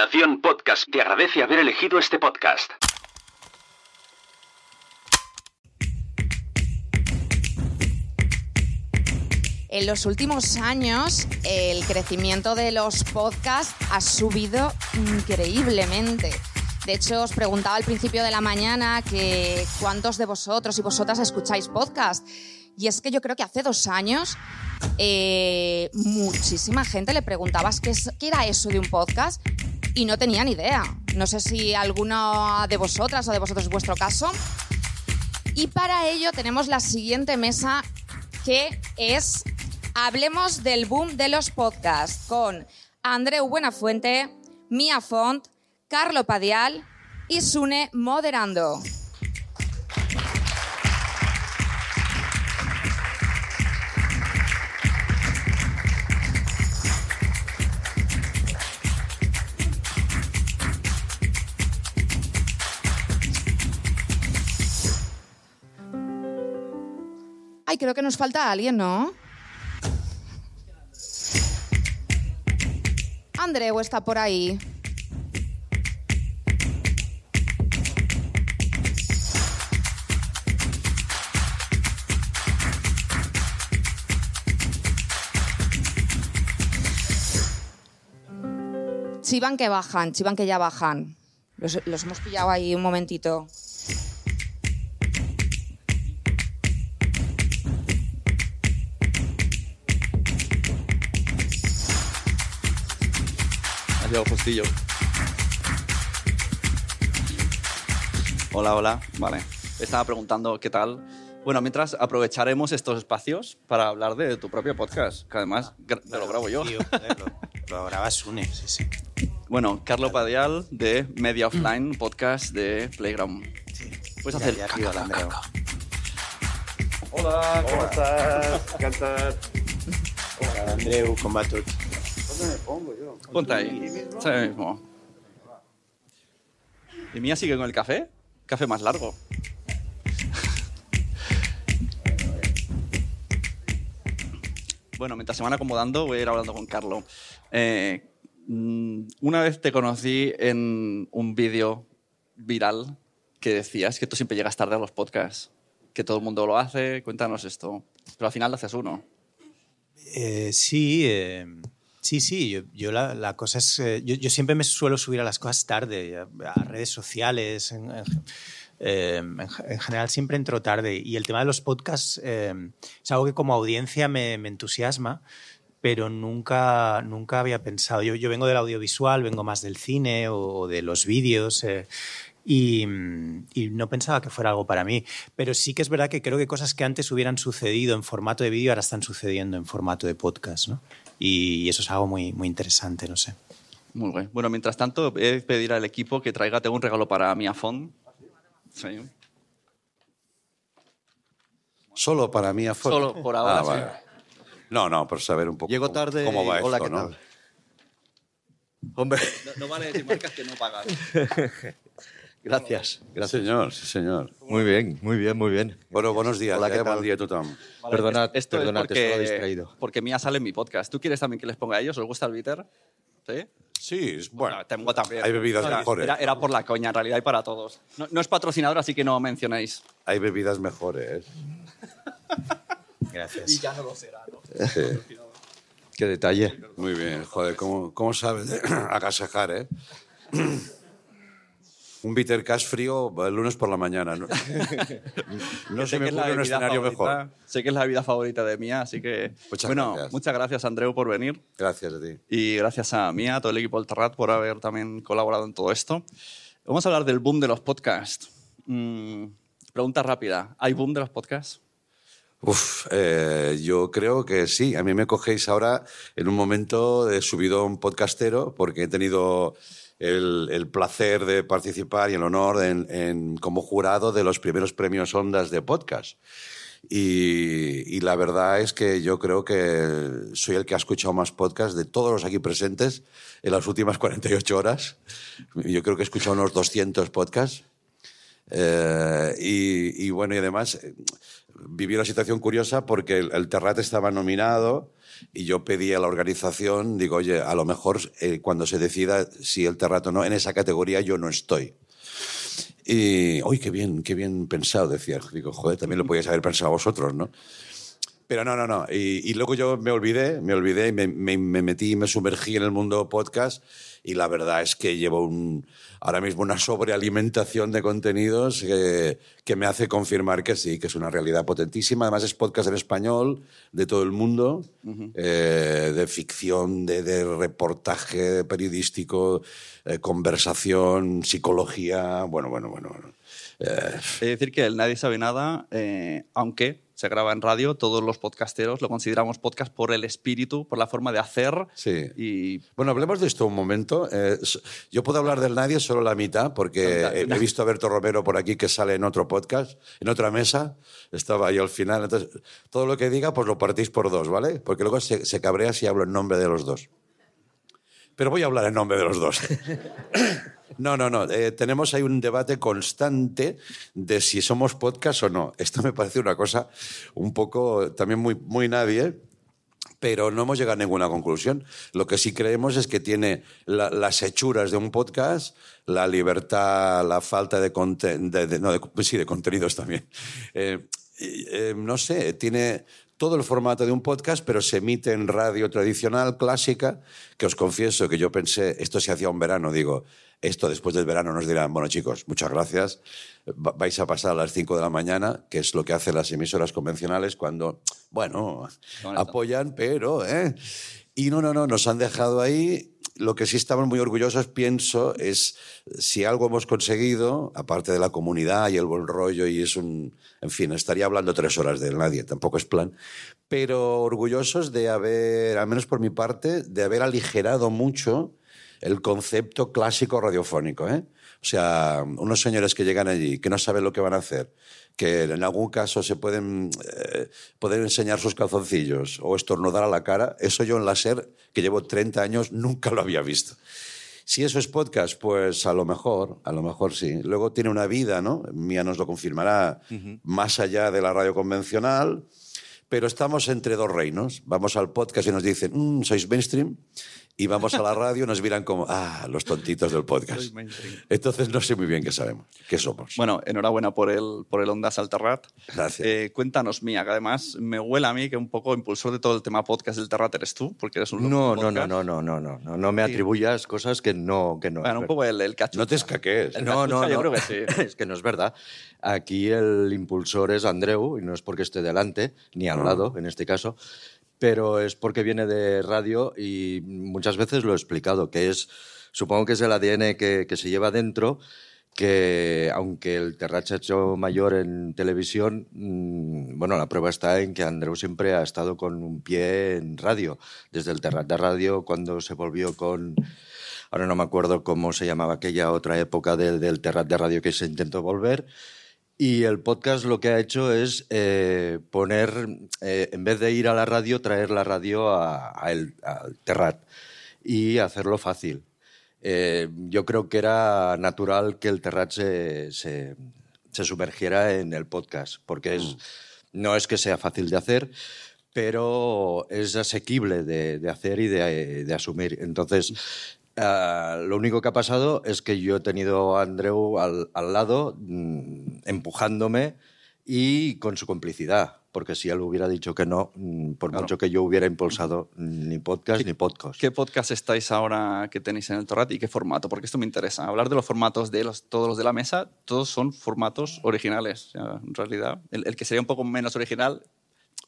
Nación Podcast te agradece haber elegido este podcast. En los últimos años, el crecimiento de los podcasts ha subido increíblemente. De hecho, os preguntaba al principio de la mañana que cuántos de vosotros y vosotras escucháis podcast. Y es que yo creo que hace dos años eh, muchísima gente le preguntaba qué, qué era eso de un podcast y no tenía ni idea. No sé si alguna de vosotras o de vosotros es vuestro caso. Y para ello tenemos la siguiente mesa que es Hablemos del boom de los podcasts con Andreu Buenafuente, Mia Font, Carlo Padial y Sune moderando. Creo que nos falta alguien, ¿no? Andreu está por ahí. Chivan que bajan, chivan que ya bajan. Los, los hemos pillado ahí un momentito. Postillo. Hola, hola. Vale. Estaba preguntando qué tal. Bueno, mientras aprovecharemos estos espacios para hablar de tu propio podcast, que además te lo grabo yo. Tío, lo, lo graba Sune, sí, sí. Bueno, Carlo Padial de Media Offline, podcast de Playground. sí. Puedes hacer ya caca, arriba, caca, Andreu. caca. Hola, ¿cómo estás? Encantat. Hola, Andreu, com va tot? Ponte ahí mismo. ¿Y Mía sigue con el café? Café más largo. Bueno, mientras se van acomodando, voy a ir hablando con Carlo. Eh, mm, una vez te conocí en un vídeo viral que decías que tú siempre llegas tarde a los podcasts, que todo el mundo lo hace. Cuéntanos esto. Pero al final lo haces uno. Eh, sí, eh, sí, sí. Yo, la, cosa es. eh, yo, siempre me suelo subir a las cosas tarde, a, redes sociales. Eh, en, en general siempre entro tarde. Y el tema de los podcasts eh, es algo que como audiencia me, entusiasma, pero nunca, nunca había pensado. Yo, vengo del audiovisual, vengo más del cine o, de los vídeos. eh, y, y no pensaba que fuera algo para mí. Pero sí que es verdad que creo que cosas que antes hubieran sucedido en formato de vídeo ahora están sucediendo en formato de podcast, ¿no? Y eso es algo muy, muy interesante, no sé. Muy bien. Bueno, mientras tanto, voy a pedir al equipo que traiga, tengo un regalo para mi afón. Sí. Solo para mí afuera. Solo por ahora, Ah, vale. No, no, por saber un poco Llego tarde. cómo va Hola, esto, ¿qué ¿no? tal? Hombre, No, no vale decir marcas que no pagas. gracias. Gracias. señor, sí, señor. Muy bien, muy bien, muy bien. Bueno, buenos días. Hola, eh, ¿qué Buen tal? día a tothom. Vale, Perdonad, esto es perdonad, porque, estaba distraído. Porque Mía sale en mi podcast. ¿Tú quieres también que les ponga a ellos? ¿Os gusta el bitter? ¿Sí? Sí, es bueno. No, tengo también. Hay bebidas Era- mejores. Era, era por la coña, en realidad, y para todos. No, no es patrocinador, así que no mencionéis. Hay bebidas mejores. Gracias. ya no lo será, ¿no? Sí. Qué detalle. Muy bien, joder, ¿cómo, cómo sabes agasajar, eh? Un bitter cash frío el lunes por la mañana. No, no se Sé me ocurre un escenario favorita- mejor. Sé que es la vida favorita de Mía, así que... Muchas bueno, gracias. muchas gracias, Andreu, por venir. Gracias a ti. Y gracias a Mía, a todo el equipo del Terrat, por haber también colaborado en todo esto. Vamos a hablar del boom de los podcasts. Mm, pregunta rápida. ¿Hay boom de los podcasts? Uf, eh, yo creo que sí. A mí me cogéis ahora en un momento de subidón podcastero porque he tenido el, el placer de participar y el honor en, en- como jurado de los primeros premios Ondas de podcast. Y, y la verdad es que yo creo que soy el que ha escuchado más podcasts de todos los aquí presentes en las últimas 48 horas. Yo creo que he escuchado unos 200 podcasts. Eh, y, y bueno, y además viví una situación curiosa porque el, el Terrat estaba nominado y yo pedí a la organización, digo, oye, a lo mejor eh, cuando se decida si el Terrat o no, en esa categoría yo no estoy. Y, uy, qué bien, qué bien pensado, decía. Digo, joder, también lo podíais haber pensado vosotros, ¿no? Pero no, no, no. Y, y luego yo me olvidé, me olvidé, y me, me, me metí, me sumergí en el mundo podcast y la verdad es que llevo un, ahora mismo una sobrealimentación de contenidos que, que me hace confirmar que sí, que es una realidad potentísima. Además es podcast en español de todo el mundo, eh, de ficción, de, de reportaje periodístico, eh, conversación, psicología, bueno, bueno, bueno. bueno. Eh, Es decir, que el Nadie sabe nada, eh, aunque se graba en radio, todos los podcasteros lo consideramos podcast por el espíritu, por la forma de hacer. Sí. Y Bueno, hablemos de esto un momento. Eh, yo puedo hablar del nadie solo la mitad, porque La mitad. he he visto a Berto Romero por aquí que sale en otro podcast, en otra mesa. Estaba ahí al final. Entonces, todo lo que diga, pues lo partís por dos, ¿vale? Porque luego se, se cabrea si hablo en nombre de los dos. Pero voy a hablar en nombre de los dos. No, no, no. Eh, tenemos ahí un debate constante de si somos podcast o no. Esto me parece una cosa un poco también muy, muy nadie pero no hemos llegado a ninguna conclusión. Lo que sí creemos es que tiene la- las hechuras de un podcast, la libertad, la falta de, contenidos también. Eh, eh, no sé, tiene todo el formato de un podcast, pero se emite en radio tradicional, clásica, que os confieso que yo pensé, esto se hacía un verano, digo, esto después del verano nos dirán, bueno chicos, muchas gracias, va- vais a pasar a las 5 de la mañana, que es lo que hacen las emisoras convencionales cuando, bueno, apoyan, pero... ¿eh? Y no, no, no, nos han dejado ahí. Lo que sí estamos muy orgullosos, pienso, es si algo hemos conseguido, aparte de la comunidad y el buen rollo, y es un. En fin, estaría hablando tres horas de nadie, tampoco es plan. Pero orgullosos de haber, al menos por mi parte, de haber aligerado mucho el concepto clásico radiofónico. ¿eh? O sea, unos señores que llegan allí, que no saben lo que van a hacer, que en algún caso se pueden, eh, pueden enseñar sus calzoncillos o estornudar a la cara, eso yo en la SER, que llevo 30 años, nunca lo había visto. Si eso es podcast, pues a lo mejor, a lo mejor sí. Luego tiene una vida, ¿no? Mía nos lo confirmará, más allá de la radio convencional. Pero estamos entre dos reinos. Vamos al podcast y nos dicen, "Mm, sois mainstream. Y vamos a la radio y nos miran como, ah, los tontitos del podcast. Entonces no sé muy bien qué sabemos, qué somos. bueno, enhorabuena por el, por el Ondas Alterrat. Gracias. Eh, cuéntanos, Mía, que además me huele a mí que un poco impulsor de todo el tema podcast del Terrat eres tú, porque eres un No, no, no, podcast. no, no, no, no, no, no me atribuyas cosas que no, que no. Bueno, un poco el, el cachucha. no te escaquees. El No, no, yo no. creo que sí. es que no es verdad. Aquí el impulsor es Andreu, y no es porque esté delante, ni al lado, en este caso, pero es porque viene de radio y muchas veces lo he explicado, que es, supongo que es el ADN que, que se lleva dentro, que aunque el Terrat se ha hecho mayor en televisión, mm, bueno, la prueba está en que Andreu siempre ha estado con un pie en radio, desde el Terrat de radio, cuando se volvió con... Ahora no me acuerdo cómo se llamaba aquella otra época del, del Terrat de radio que se intentó volver. Y el podcast lo que ha hecho es eh, poner, eh, en vez de ir a la radio, traer la radio a- a el- al Terrat y hacerlo fácil. Eh, yo creo que era natural que el Terrat se, se- se sumergiera en el podcast, porque es, no es que sea fácil de hacer, pero es asequible de, de hacer y de, de asumir. Entonces, ah, lo único que ha pasado es que yo he tenido a Andreu al, al lado mm, empujándome y con su complicidad, porque si él hubiera dicho que no, mm, por Claro. mucho que yo hubiera impulsado, ni podcast ni podcast. ¿Qué podcast estáis ahora que tenéis en el Torrat y qué formato? Porque esto me interesa. Hablar de los formatos de los, todos los de la mesa, todos son formatos originales. En realidad, el, el que sería un poco menos original,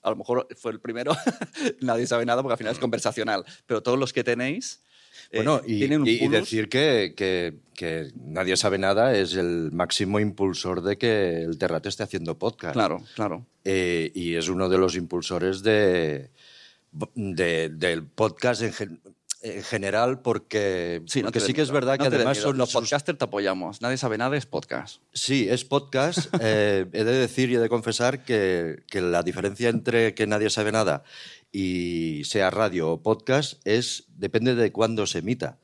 a lo mejor fue el primero, nadie sabe nada porque al final es conversacional. Pero todos los que tenéis Bueno, y, tienen un y- y pulus. decir que, que- que nadie sabe nada es el máximo impulsor de que el Terrat esté haciendo podcast. Claro, claro. Eh, y es uno de los impulsores de, de- del podcast en, gen- en general, porque, Sí, no porque sí que es verdad no que además son Los podcasters te apoyamos. Nadie sabe nada, es podcast. Sí, es podcast. Eh, he de decir y he de confesar que, que la diferencia entre que nadie sabe nada y sea radio o podcast es depende de cuándo se emita.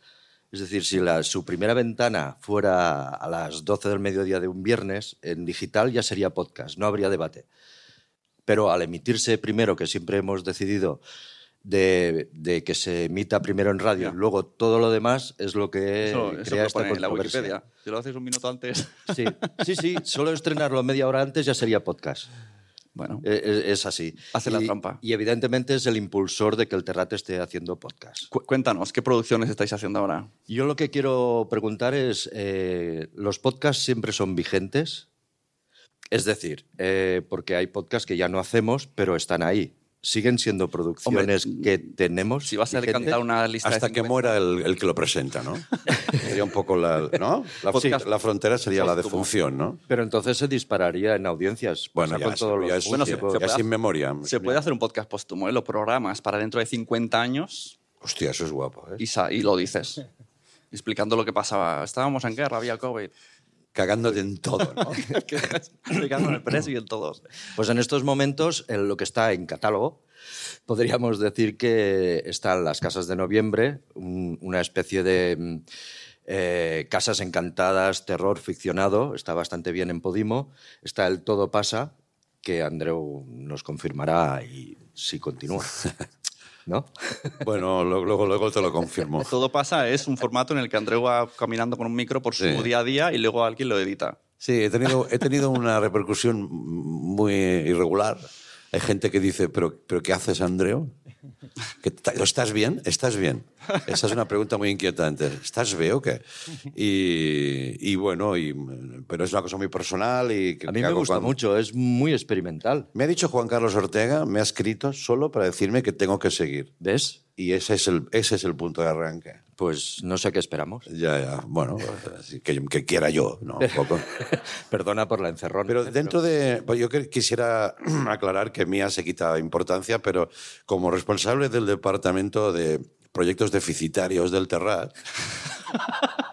Es decir, si la- su primera ventana fuera a las 12 del mediodía de un viernes, en digital ya sería podcast, no habría debate. Pero al emitirse primero, que siempre hemos decidido de, de que se emita primero en radio y luego todo lo demás es lo que Eso, eso crea lo esta pone en la. Wikipedia. Si lo haces un minuto antes. Sí, sí, sí, solo estrenarlo media hora antes ya sería podcast. Bueno, Eh, Es, es así. Hace la trampa. Y evidentemente es el impulsor de que el Terrat esté haciendo podcast. cu- cuéntanos, ¿qué producciones estáis haciendo ahora? Yo lo que quiero preguntar es, eh, ¿los podcasts siempre son vigentes? Es decir, eh, porque hay podcasts que ya no hacemos, pero están ahí. ¿Siguen siendo producciones Hombre, que tenemos? Si vas a cantar una lista Hasta de que 50 muera el, el que lo presenta, ¿no? sería un poco la, ¿no? La, Podcast la frontera sería la defunción, ¿no? Pero entonces se dispararía en audiencias. Bueno, Pasa ya, con es- todos los ya es, Bueno, se- se ya puede sin memoria. Se puede hacer un podcast póstumo, ¿eh? Lo programas para dentro de 50 años Hostia, eso es guapo, ¿eh? y, y lo dices. Explicando lo que pasaba. Estábamos en guerra, había COVID. Cagándote en todo, ¿no? Explicando el precio y en todos. Pues en estos momentos, en lo que está en catálogo, podríamos decir que están las Casas de Noviembre, un- una especie de mm, eh, Casas Encantadas, terror ficcionado, está bastante bien en Podimo. Está el Todo pasa, que Andreu nos confirmará y si continúa. ¿No? bueno, luego, luego te lo confirmo. Todo pasa, es un formato en el que Andreu va caminando con un micro por su Sí. día a día y luego alguien lo edita. Sí, he tenido, he tenido una repercusión muy irregular. Hay gente que dice, ¿pero, pero qué haces, Andreu? ¿Que ta- ¿Estás bien? ¿Estás bien? Esa es una pregunta muy inquietante. ¿Estás bien o qué? Y, y bueno, y, pero es una cosa muy personal. Y que, A mí me gusta cuando- mucho, es muy experimental. Me ha dicho Juan Carlos Ortega, me ha escrito solo para decirme que tengo que seguir. ¿Ves? Y ese es el, ese es el punto de arranque. Pues no sé qué esperamos. Ya, ya. Bueno, pues, que, que quiera yo, ¿no? Un poco. Perdona por la encerrona. Pero ¿eh? dentro de. pues yo quisiera aclarar que Mía se quita importancia, pero como responsable del departamento de proyectos deficitarios del Terrat,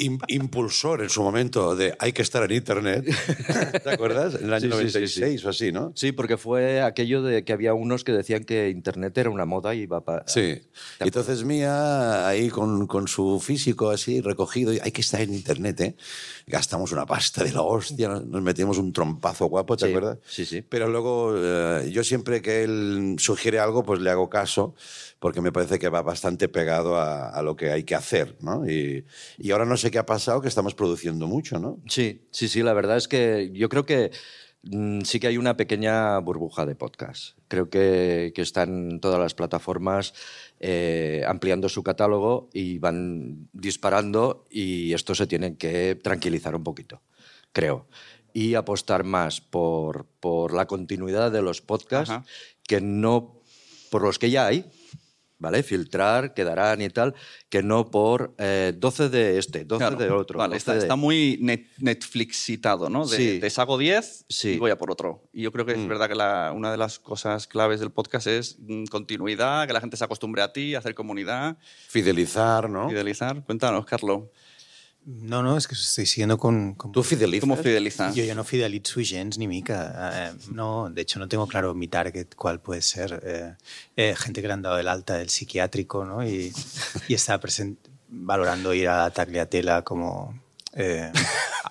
im- impulsor en su momento de hay que estar en Internet, ¿te acuerdas? En el año Sí, sí, sí, 96 o así, ¿no? Sí, porque fue aquello de que había unos que decían que Internet era una moda y iba para... Sí. Y entonces Mía, ahí con, con su físico así recogido, y hay que estar en Internet, ¿eh? Gastamos una pasta de la hostia, nos metimos un trompazo guapo, ¿te acuerdas? sí, sí. Pero luego eh, yo siempre que él sugiere algo, pues le hago caso, porque me parece que va bastante pegado a, a lo que hay que hacer, ¿no? Y, y ahora no sé qué ha pasado, que estamos produciendo mucho, ¿no? Sí, sí, sí, la verdad es que yo creo que mm, sí que hay una pequeña burbuja de podcast. Creo que, que están todas las plataformas eh, ampliando su catálogo y van disparando y esto se tiene que tranquilizar un poquito, creo. Y apostar más por, por la continuidad de los podcasts Ajá. que no por los que ya hay, ¿vale? Filtrar, quedarán y tal, que no por eh, 12 de este, 12 Claro. de otro. Vale, 12 está, de- está muy net- Netflixitado, ¿no? De, Sí. Te saco 10 Sí. y voy a por otro. Y yo creo que es verdad que la- una de las cosas claves del podcast es mm, continuidad, que la gente se acostumbre a ti, hacer comunidad, Fidelizar, ¿no? fidelizar. Cuéntanos, Carlos, No, no, és que estoy siguiendo con... con- ¿Tú fidelizas? ¿cómo fidelizas? Yo, yo no fidelizo gens ni mica. Eh, no, de hecho, no tengo claro mi target cuál puede ser. Eh, eh, gente que le han dado el alta del psiquiátrico ¿no? y, y está presen- valorando ir a Tagliatella como eh,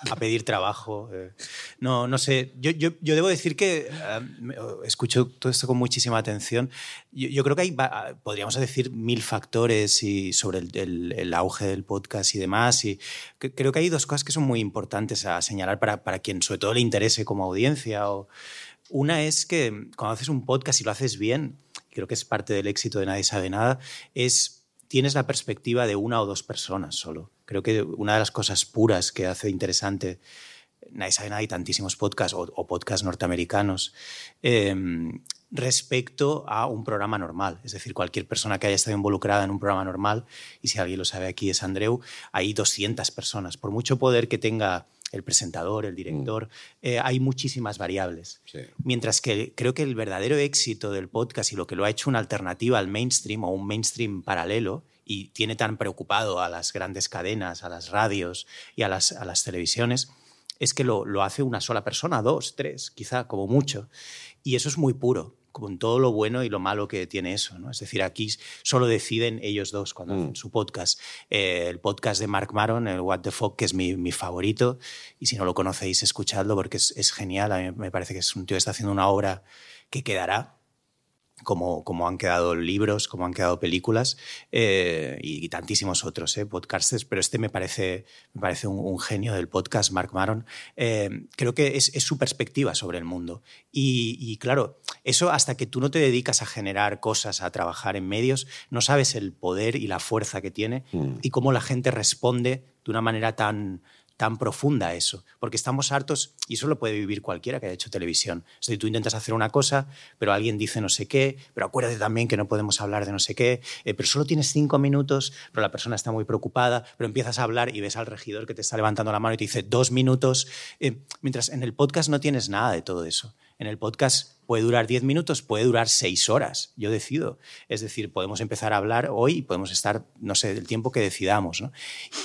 a, pedir trabajo. eh. No, no sé. Yo, yo, yo debo decir que eh, me- escucho todo esto con muchísima atención. Yo, yo creo que hay, podríamos decir, mil factores y sobre el, el- el auge del podcast y demás. Y que- creo que hay dos cosas que son muy importantes a señalar para, para quien sobre todo le interese como audiencia. O, una es que cuando haces un podcast y lo haces bien, creo que es parte del éxito de Nadie sabe nada, es tienes la perspectiva de una o dos personas solo. Creo que una de las cosas puras que hace interesante Nadie sabe nada y tantísimos podcasts o, o podcasts norteamericanos eh, respecto a un programa normal. Es decir, cualquier persona que haya estado involucrada en un programa normal, y si alguien lo sabe aquí es Andreu, hay 200 personas. Por mucho poder que tenga el presentador, el director, eh, hay muchísimas variables. Sí. Mientras que creo que el verdadero éxito del podcast y lo que lo ha hecho una alternativa al mainstream o un mainstream paralelo y tiene tan preocupado a las grandes cadenas, a las radios y a las, a las televisiones, es que lo, lo hace una sola persona, dos, tres, quizá, como mucho. Y eso es muy puro. con todo lo bueno y lo malo que tiene eso. ¿no? Es decir, aquí solo deciden ellos dos cuando hacen su podcast. Eh, el podcast de Mark Maron, el What the Fuck, que es mi, mi favorito, y si no lo conocéis, escuchadlo porque es, es, genial. A mí me parece que es un tío que está haciendo una obra que quedará como, como han quedado libros, como han quedado películas eh, y, y, tantísimos otros eh, podcasts, pero este me parece, me parece un, un genio del podcast, Mark Maron. Eh, creo que es, es, su perspectiva sobre el mundo. Y, y, claro, eso hasta que tú no te dedicas a generar cosas, a trabajar en medios, no sabes el poder y la fuerza que tiene mm. y cómo la gente responde de una manera tan, tan profunda eso, porque estamos hartos, y eso lo puede vivir cualquiera que haya hecho televisión. Decir, tú intentas hacer una cosa, pero alguien dice no sé qué, pero acuérdate también que no podemos hablar de no sé qué, eh, pero solo tienes cinco minutos, pero la persona está muy preocupada, pero empiezas a hablar y ves al regidor que te está levantando la mano y te dice dos minutos, eh, mientras en el podcast no tienes nada de todo eso. En el podcast puede durar 10 minutos, puede durar 6 horas, yo decido. Es decir, podemos empezar a hablar hoy y podemos estar, no sé, el tiempo que decidamos. ¿no?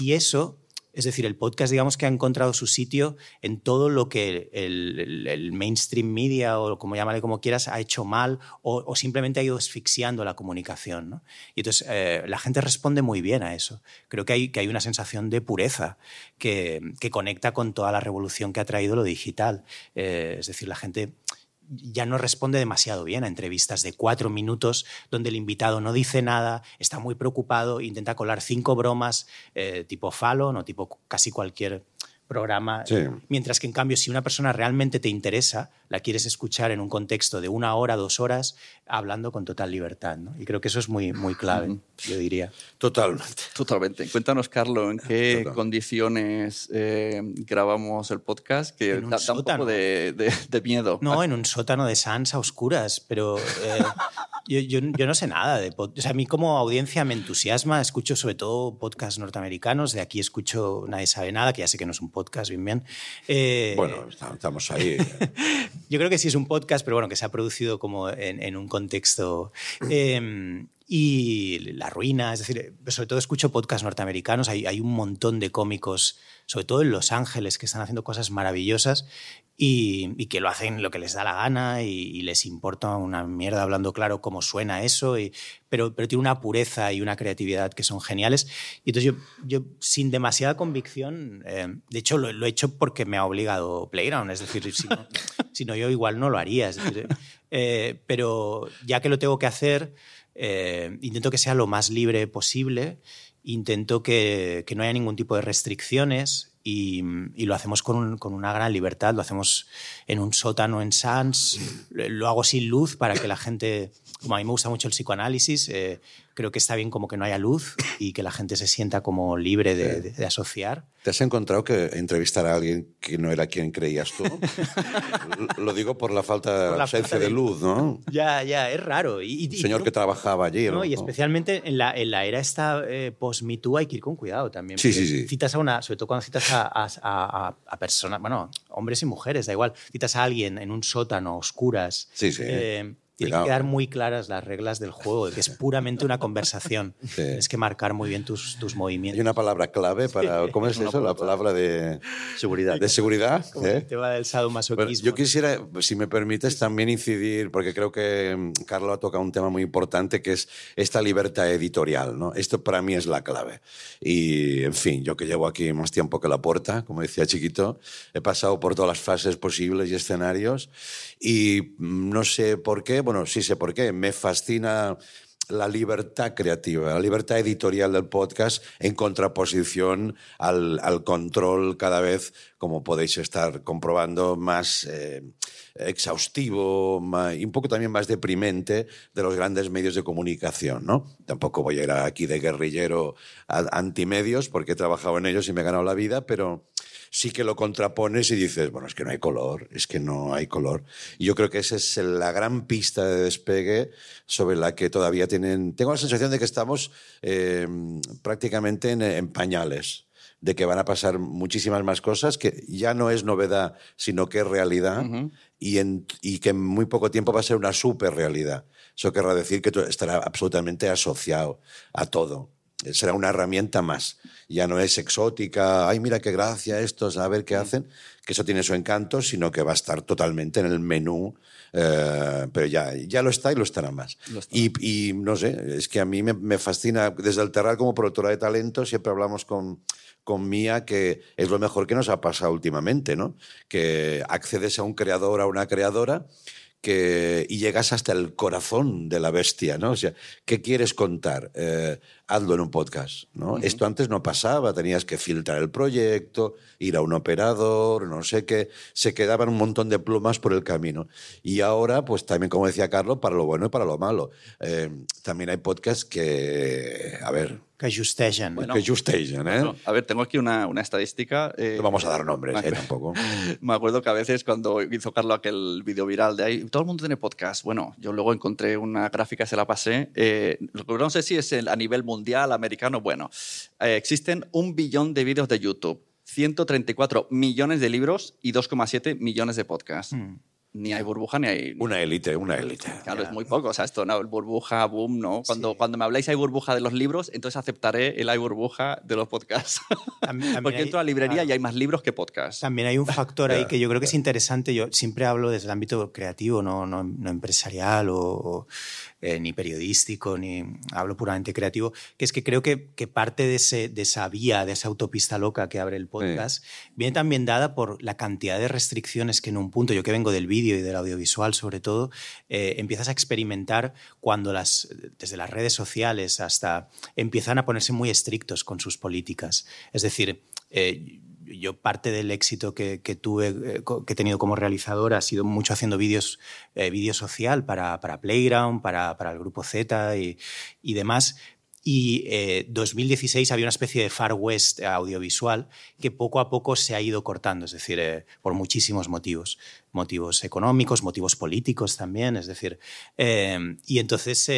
Y eso es decir, el podcast, digamos que ha encontrado su sitio en todo lo que el, mainstream media, o como llámale como quieras, ha hecho mal o, simplemente ha ido asfixiando la comunicación. ¿no? Y entonces eh, la gente responde muy bien a eso. Creo que hay, que hay una sensación de pureza que, que, conecta con toda la revolución que ha traído lo digital. Eh, es decir, la gente ya no responde demasiado bien a entrevistas de cuatro minutos donde el invitado no dice nada, está muy preocupado, intenta colar cinco bromas eh, tipo Fallon o tipo casi cualquier programa. Sí. Mientras que, en cambio, si una persona realmente te interesa, la quieres escuchar en un contexto de una hora, dos horas, hablando con total libertad. ¿no? Y creo que eso es muy, muy clave, yo diría. Totalmente. Totalmente. Cuéntanos, Carlos, ¿en qué Total. condiciones eh, grabamos el podcast? Que En un da, da un sótano. poco de, de- de miedo. No, en un sótano de Sans a oscuras, pero eh, yo, yo, yo no sé nada de pod- O sea, a mí como audiencia me entusiasma, escucho sobre todo podcasts norteamericanos, de aquí escucho Nadie sabe nada, que ya sé que no es un podcast, bien, bien. Eh, Bueno, estamos ahí. Yo creo que sí es un podcast, pero bueno, que se ha producido como en, un contexto. eh, y La Ruina, es decir, sobre todo escucho podcasts norteamericanos, hay un montón de cómicos, sobre todo en Los Ángeles, que están haciendo cosas maravillosas y, y que lo hacen lo que les da la gana y, y les importa una mierda hablando claro cómo suena eso, y, pero, pero tiene una pureza y una creatividad que son geniales. Y entonces yo, yo sin demasiada convicción, eh, de hecho lo, lo, he hecho porque me ha obligado Playground, es decir, si no, si no yo igual no lo haría, es decir, eh, pero ya que lo tengo que hacer, eh, intento que sea lo más libre posible, intento que, que no haya ningún tipo de restricciones y, y, lo hacemos con, un, con, una gran libertad. Lo hacemos en un sótano en Sans, lo hago sin luz para que la gente, como a mí me gusta mucho el psicoanálisis, eh, creo que está bien como que no haya luz y que la gente se sienta como libre de, de, de asociar. ¿Te has encontrado que entrevistar a alguien que no era quien creías tú? Lo digo por la falta por la ausencia falta de... de... luz, ¿no? Ya, ya, es raro. Y, y señor tú, que trabajaba allí. No, ¿no? Y especialmente en la, en la era esta eh, post-Me Too hay que ir con cuidado también. Sí, sí, sí. Citas a una, sobre todo cuando citas a, a, a, a personas, bueno, hombres y mujeres, da igual. Citas a alguien en un sótano, oscuras. Sí, sí. Eh, tienen que quedar muy claras las reglas del juego, que es puramente una conversación. Sí. Tienes que marcar muy bien tus, tus movimientos. Hay una palabra clave para. ¿Cómo es eso? La palabra de seguridad. ¿De seguridad? ¿Eh? El tema del sadomasoquismo. Bueno, yo quisiera, si me permites, también incidir, porque creo que mm, Carlos ha tocado un tema muy importante, que es esta libertad editorial. ¿no? Esto para mí es la clave. Y, en fin, yo que llevo aquí más tiempo que la puerta, como decía Chiquito, he pasado por todas las fases posibles y escenarios. Y mm, no sé por qué, bueno, sí sé por qué, me fascina la libertad creativa, la libertad editorial del podcast en contraposición al, al control cada vez, como podéis estar comprobando, más eh, exhaustivo y un poco también más deprimente de los grandes medios de comunicación. ¿no? Tampoco voy a ir aquí de guerrillero antimedios porque he trabajado en ellos y me he ganado la vida, pero sí que lo contrapones y dices, bueno, es que no hay color, es que no hay color. Y yo creo que esa es la gran pista de despegue sobre la que todavía tienen... Tengo la sensación de que estamos eh, prácticamente en, en pañales de que van a pasar muchísimas más cosas, que ya no es novedad, sino que es realidad, uh -huh. y, en, y, que en muy poco tiempo va a ser una super realidad. Eso querrá decir que estará absolutamente asociado a todo. Será una herramienta más. Ya no es exótica, ay, mira qué gracia estos, a ver qué hacen, que eso tiene su encanto, sino que va a estar totalmente en el menú, eh, pero ya, ya lo está y lo estará más. Lo. Y, y no sé, es que a mí me, me fascina, desde el Terral como productora de talento, siempre hablamos con, con Mía que es lo mejor que nos ha pasado últimamente, ¿no? Que accedes a un creador, a una creadora, que, y llegas hasta el corazón de la bestia, ¿no? O sea, ¿qué quieres contar? Eh, hazlo en un podcast, ¿no? Esto antes no pasaba, tenías que filtrar el proyecto, ir a un operador, no sé qué, se quedaban un montón de plumas por el camino. Y ahora, pues también, como decía Carlos, para lo bueno y para lo malo. Eh, también hay podcasts que, a ver, Que justegen. Bueno. que justegen, ¿eh? A ver, tengo aquí una, una estadística. eh, No vamos a dar nombres, ¿eh? Tampoco. Me acuerdo que a veces cuando hizo Carlos aquel vídeo viral de ahí, todo el mundo tiene podcast. Bueno, yo luego encontré una gráfica, se la pasé. eh, lo que no sé si es el- a nivel mundial, americano. Bueno, eh, existen un billón de vídeos de YouTube, 134 millones de libros y 2,7 millones de podcasts. Ni hay burbuja ni hay. Una élite, una élite. Claro, es muy poco. O sea, esto, no, el burbuja, boom, no. Cuando, cuando me habláis hay burbuja de los libros, entonces aceptaré el hay burbuja de los podcasts. También Porque hay- entro a la librería claro. y hay más libros que podcasts. También hay un factor ahí que yo creo que es interesante. Yo siempre hablo desde el ámbito creativo, no, no, no empresarial o, o, eh, ni periodístico, ni hablo puramente creativo, que es que creo que, que parte de, ese, de esa vía, de esa autopista loca que abre el podcast, viene también dada por la cantidad de restricciones que en un punto, yo que vengo del vídeo y del audiovisual sobre todo, eh, empiezas a experimentar cuando las, desde las redes sociales hasta empiezan a ponerse muy estrictos con sus políticas. Es decir, eh, yo parte del éxito que, que tuve, eh, que he tenido como realizador ha sido mucho haciendo vídeos, eh, social para, para Playground, para, para el grupo Z y, y demás. Y eh, 2016 había una especie de Far West audiovisual que poco a poco se ha ido cortando, es decir, eh, por muchísimos motivos. Motivos económicos, motivos políticos también, es decir. eh, y entonces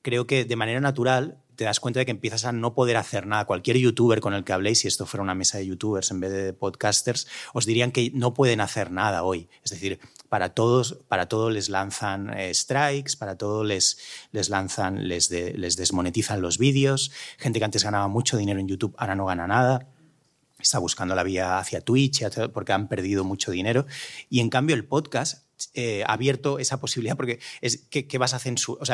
creo que de manera natural te das cuenta de que empiezas a no poder hacer nada. Cualquier youtuber con el que habléis, si esto fuera una mesa de youtubers en vez de podcasters, os dirían que no pueden hacer nada hoy. Es decir, para todos, para todo les lanzan eh, strikes, para todo les, les lanzan, les, les desmonetizan los vídeos. Gente que antes ganaba mucho dinero en YouTube ahora no gana nada está buscando la vía hacia Twitch porque han perdido mucho dinero. Y en cambio el podcast eh, ha abierto esa posibilidad porque es que, vas a censurar, o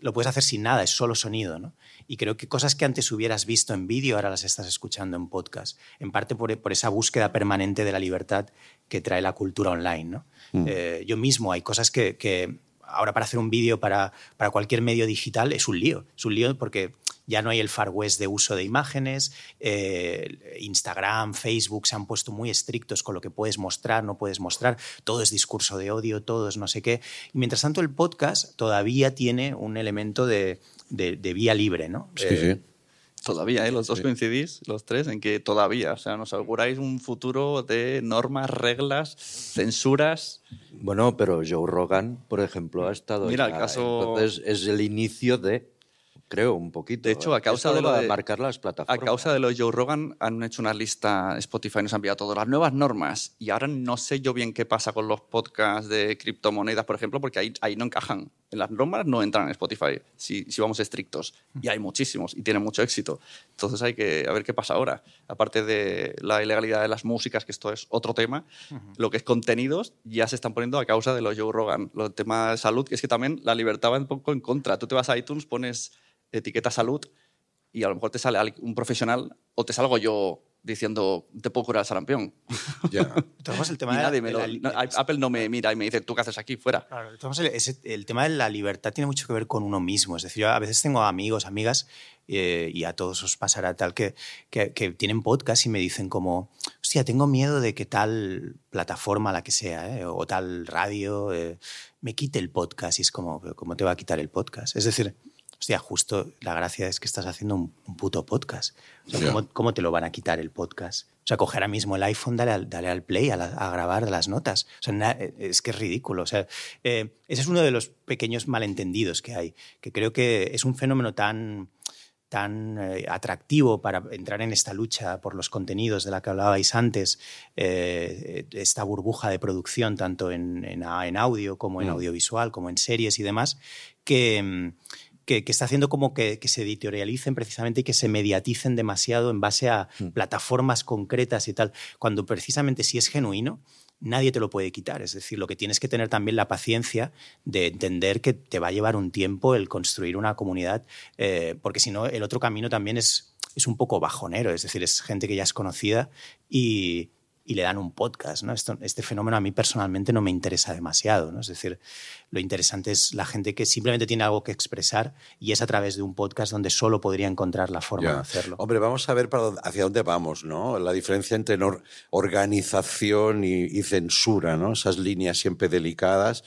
lo puedes hacer sin nada, es solo sonido, ¿no? Y creo que cosas que antes hubieras visto en vídeo ahora las estás escuchando en podcast, en parte por, por esa búsqueda permanente de la libertad que trae la cultura online, ¿no? Eh, yo mismo hay cosas que, que ahora para hacer un vídeo para, para cualquier medio digital es un lío, es un lío porque ya no hay el far west de uso de imágenes, eh, Instagram, Facebook se han puesto muy estrictos con lo que puedes mostrar, no puedes mostrar, todo es discurso de odio, todo es no sé qué. Y mientras tanto el podcast todavía tiene un elemento de, de- de vía libre, ¿no? Sí, Eh, sí. Todavía, ¿eh? Los dos coincidís, los tres, en que todavía, o sea, nos auguráis un futuro de normas, reglas, censuras. Bueno, pero Joe Rogan, por ejemplo, ha estado. Mira, el ya, caso- Entonces es el inicio de. Creo, un poquito. De hecho, a causa de lo a de- marcar las A plataformas. causa de lo de Joe Rogan han hecho una lista, Spotify nos ha enviado todas las nuevas normas y ahora no sé yo bien qué pasa con los podcasts de criptomonedas, por ejemplo, porque ahí, ahí no encajan. En las normas no entran en Spotify, si, si vamos estrictos. Y hay muchísimos y tienen mucho éxito. Entonces hay que a ver qué pasa ahora. Aparte de la ilegalidad de las músicas, que esto es otro tema, lo que es contenidos ya se están poniendo a causa de lo de Joe Rogan. Lo tema de salud, que es que también la libertad va un poco en contra. Tú te vas a iTunes, pones etiqueta salud y a lo mejor te sale al- un profesional o te salgo yo diciendo te puedo curar el sarampión. Ya. el tema Y de la- nadie me lo- la- no, Apple no me mira y me dice tú qué haces aquí fuera. Claro, entonces el, ese- el tema de la libertad tiene mucho que ver con uno mismo. Es decir, yo a veces tengo amigos, amigas, eh, y a todos os pasará tal, que, que, que tienen podcast y me dicen como, hostia, tengo miedo de que tal plataforma, la que sea, eh, o tal radio, eh, me quite el podcast. Y es como, "¿Pero ¿cómo te va a quitar el podcast? Es decir, hostia, justo la gracia es que estás haciendo un, un puto podcast. O sea, Ya. ¿cómo, cómo te lo van a quitar el podcast? O sea, coger ahora mismo el iPhone, dale al, dale al play, a, la- a grabar las notas. O sea, na- es que es ridículo. O sea, eh, ese es uno de los pequeños malentendidos que hay, que creo que es un fenómeno tan tan eh, atractivo para entrar en esta lucha por los contenidos de la que hablabais antes, eh, esta burbuja de producción tanto en, en- en audio como en Mm. audiovisual, como en series y demás, que, que, que está haciendo como que, que se editorialicen precisamente y que se mediaticen demasiado en base a plataformas concretas y tal, cuando precisamente si es genuino, nadie te lo puede quitar. Es decir, lo que tienes que tener también la paciencia de entender que te va a llevar un tiempo el construir una comunidad, eh, porque si no, el otro camino también es, es un poco bajonero. Es decir, es gente que ya es conocida y, y le dan un podcast. ¿no? Esto- este fenómeno a mí personalmente no me interesa demasiado. ¿no? Es decir, lo interesante es la gente que simplemente tiene algo que expresar y es a través de un podcast donde solo podría encontrar la forma Ya. de hacerlo. Hombre, vamos a ver para dónde- hacia dónde vamos, ¿no? La diferencia entre nor- organización y, y censura, ¿no? Esas líneas siempre delicadas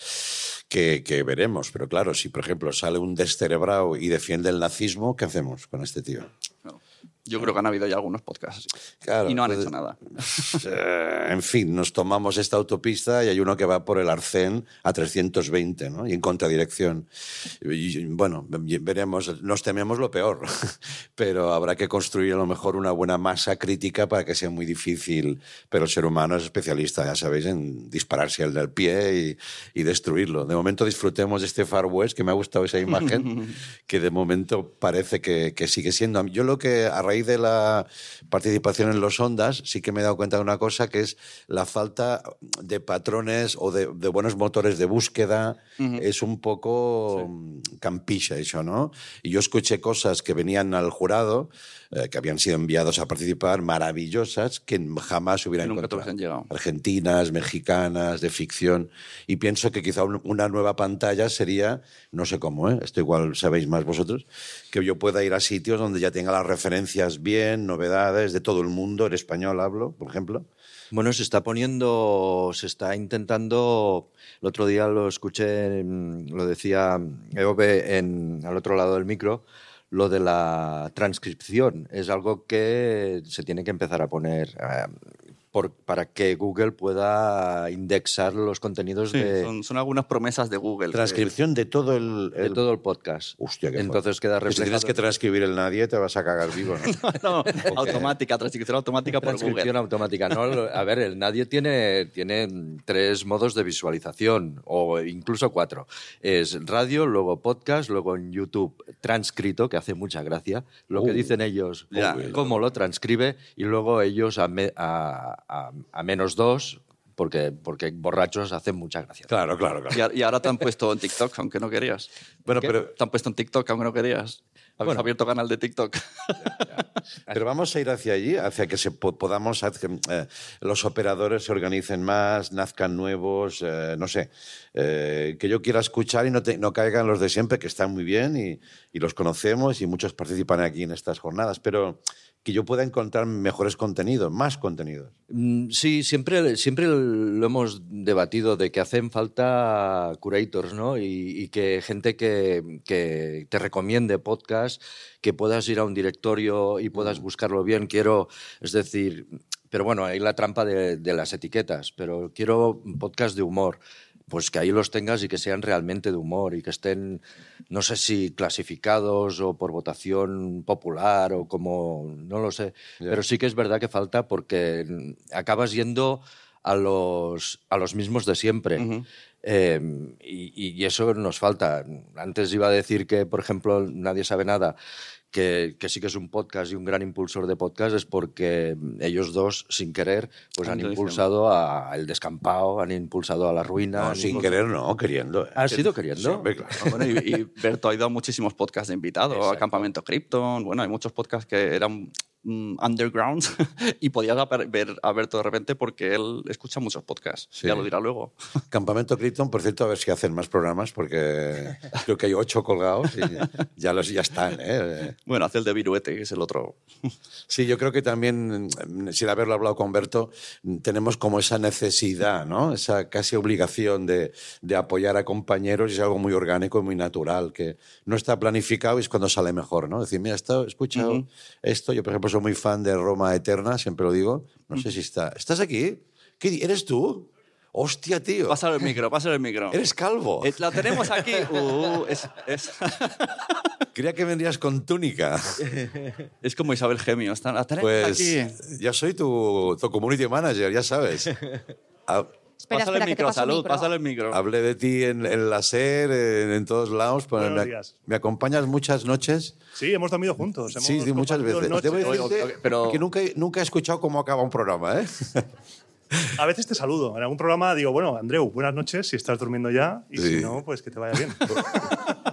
que, que veremos. Pero claro, si por ejemplo sale un descerebrado y defiende el nazismo, ¿qué hacemos con este tío? No. Yo creo que han habido ya algunos podcasts así. Claro, y no han entonces- hecho nada. Eh, en fin, nos tomamos esta autopista y hay uno que va por el Arcén a 320, ¿no? Y en contradirección. Y, y, bueno, veremos, nos tememos lo peor, pero habrá que construir a lo mejor una buena masa crítica para que sea muy difícil. Pero el ser humano es especialista, ya sabéis, en dispararse al del pie y, y destruirlo. De momento disfrutemos de este Far West, que me ha gustado esa imagen, que de momento parece que, que sigue siendo. Yo lo que, a raíz de la participación en los Ondas, sí que me he dado cuenta de una cosa, que es la falta de patrones o de, de buenos motores de búsqueda. Es un poco mm, campicha eso, ¿no? Y yo escuché cosas que venían al jurado, eh, que habían sido enviados a participar, maravillosas, que jamás hubieran Nunca te encontrado. llegado. Argentinas, mexicanas, de ficción. Y pienso que quizá un- una nueva pantalla sería, no sé cómo, ¿eh? esto igual sabéis más vosotros, que yo pueda ir a sitios donde ya tenga las referencias bien, novedades de todo el mundo, en español hablo, por ejemplo. Bueno, se está poniendo, se está intentando, el otro día lo escuché, mm, lo decía Eove en, al otro lado del micro, lo de la transcripción. Es algo que se tiene que empezar a poner eh, por- para que Google pueda indexar los contenidos Sí, de, son, son algunas promesas de Google. que- Transcripción de todo el... de todo el podcast. Hostia, qué Entonces fuerte. queda Que si tienes reflejado. que transcribir el nadie, te vas a cagar vivo, ¿no? No, automática, transcripción automática por Transcripción Google. automática. No, a ver, el Nadie tiene, tiene tres modos de visualización, o incluso cuatro. Es radio, luego podcast, luego en YouTube transcrito, que hace mucha gracia, lo que Uh, dicen ellos, ya. cómo lo transcribe, y luego ellos a, me- a- a- a menos dos, porque, porque borrachos hacen mucha gracia. Claro, claro, claro. Y, ahora te han puesto en TikTok, aunque no querías. Bueno, pero, Te han puesto en TikTok, aunque no querías. Habéis Bueno. abierto canal de TikTok. pero vamos a ir hacia allí, hacia que se po- podamos, hacer que eh, los operadores se organicen más, nazcan nuevos, eh, no sé, eh, que yo quiera escuchar y no, te- no caigan los de siempre, que están muy bien y, y los conocemos y muchos participan aquí en estas jornadas, pero que yo pueda encontrar mejores contenidos, más contenidos. Mm, Sí, siempre, siempre lo hemos debatido de que hacen falta curators, ¿no? Y, y que gente que, que te recomiende podcast, que puedas ir a un directorio y puedas buscarlo bien. Quiero, es decir, pero bueno, hay la trampa de, de las etiquetas, pero quiero podcast de humor. Pues que ahí los tengas y que sean realmente de humor y que estén, no sé si clasificados o por votación popular o como, no lo sé. Pero sí que es verdad que falta porque acabas yendo a los, a los mismos de siempre. Eh, y, y eso nos falta. Antes iba a decir que, por ejemplo, Nadie sabe nada, que, que sí que es un podcast y un gran impulsor de podcast, es porque ellos dos, sin querer, pues han impulsado a El Descampado, han impulsado a La Ruina. No, sin impulsado- querer, no, queriendo. ¿eh? ¿Has sido queriendo? Sí, hombre, claro. Bueno, y, y Berto ha ido a muchísimos podcasts de invitado, Exacto. a Campamento Krypton. Bueno, hay muchos podcasts que eran mm, underground y podías ver, a Berto de repente porque él escucha muchos podcasts. Sí. Ya lo dirá luego. Campamento Krypton, por cierto, a ver si hacen más programas, porque creo que hay ocho colgados y ya, los, ya están. ¿eh? Bueno, hace el de Viruete, que es el otro. Sí, yo creo que también, mm, sin haberlo hablado con Berto, mm, tenemos como esa necesidad, ¿no? esa casi obligación de, de apoyar a compañeros y es algo muy orgánico y muy natural, que no está planificado y es cuando sale mejor. ¿no? Decir, mira, esto, he escuchado esto, yo por ejemplo soy muy fan de Roma Eterna, siempre lo digo, no sé si está. ¿Estás aquí? ¿Qué ¿Eres tú? Hostia, tío. Pásale el micro, pásale el micro. Eres calvo. Eh, La tenemos aquí. Uh, es, es, Creía que vendrías con túnica. es como Isabel Gemio. Está, la tenemos Pues aquí. ya soy tu, tu community manager, ya sabes. Espera, pásale espera, el que te micro, salud, micro. pásale el micro. Hablé de ti en, en la SER, en, en todos lados. Buenos me, días. me acompañas muchas noches. Sí, hemos dormido juntos. Hemos Sí, sí, muchas veces. noches. Debo decirte oye, pero- que nunca, he- nunca he escuchado cómo acaba un programa, ¿eh? A veces te saludo. En algún programa digo, bueno, Andreu, buenas noches, si estás durmiendo ya. Y Sí. si no, pues que te vaya bien.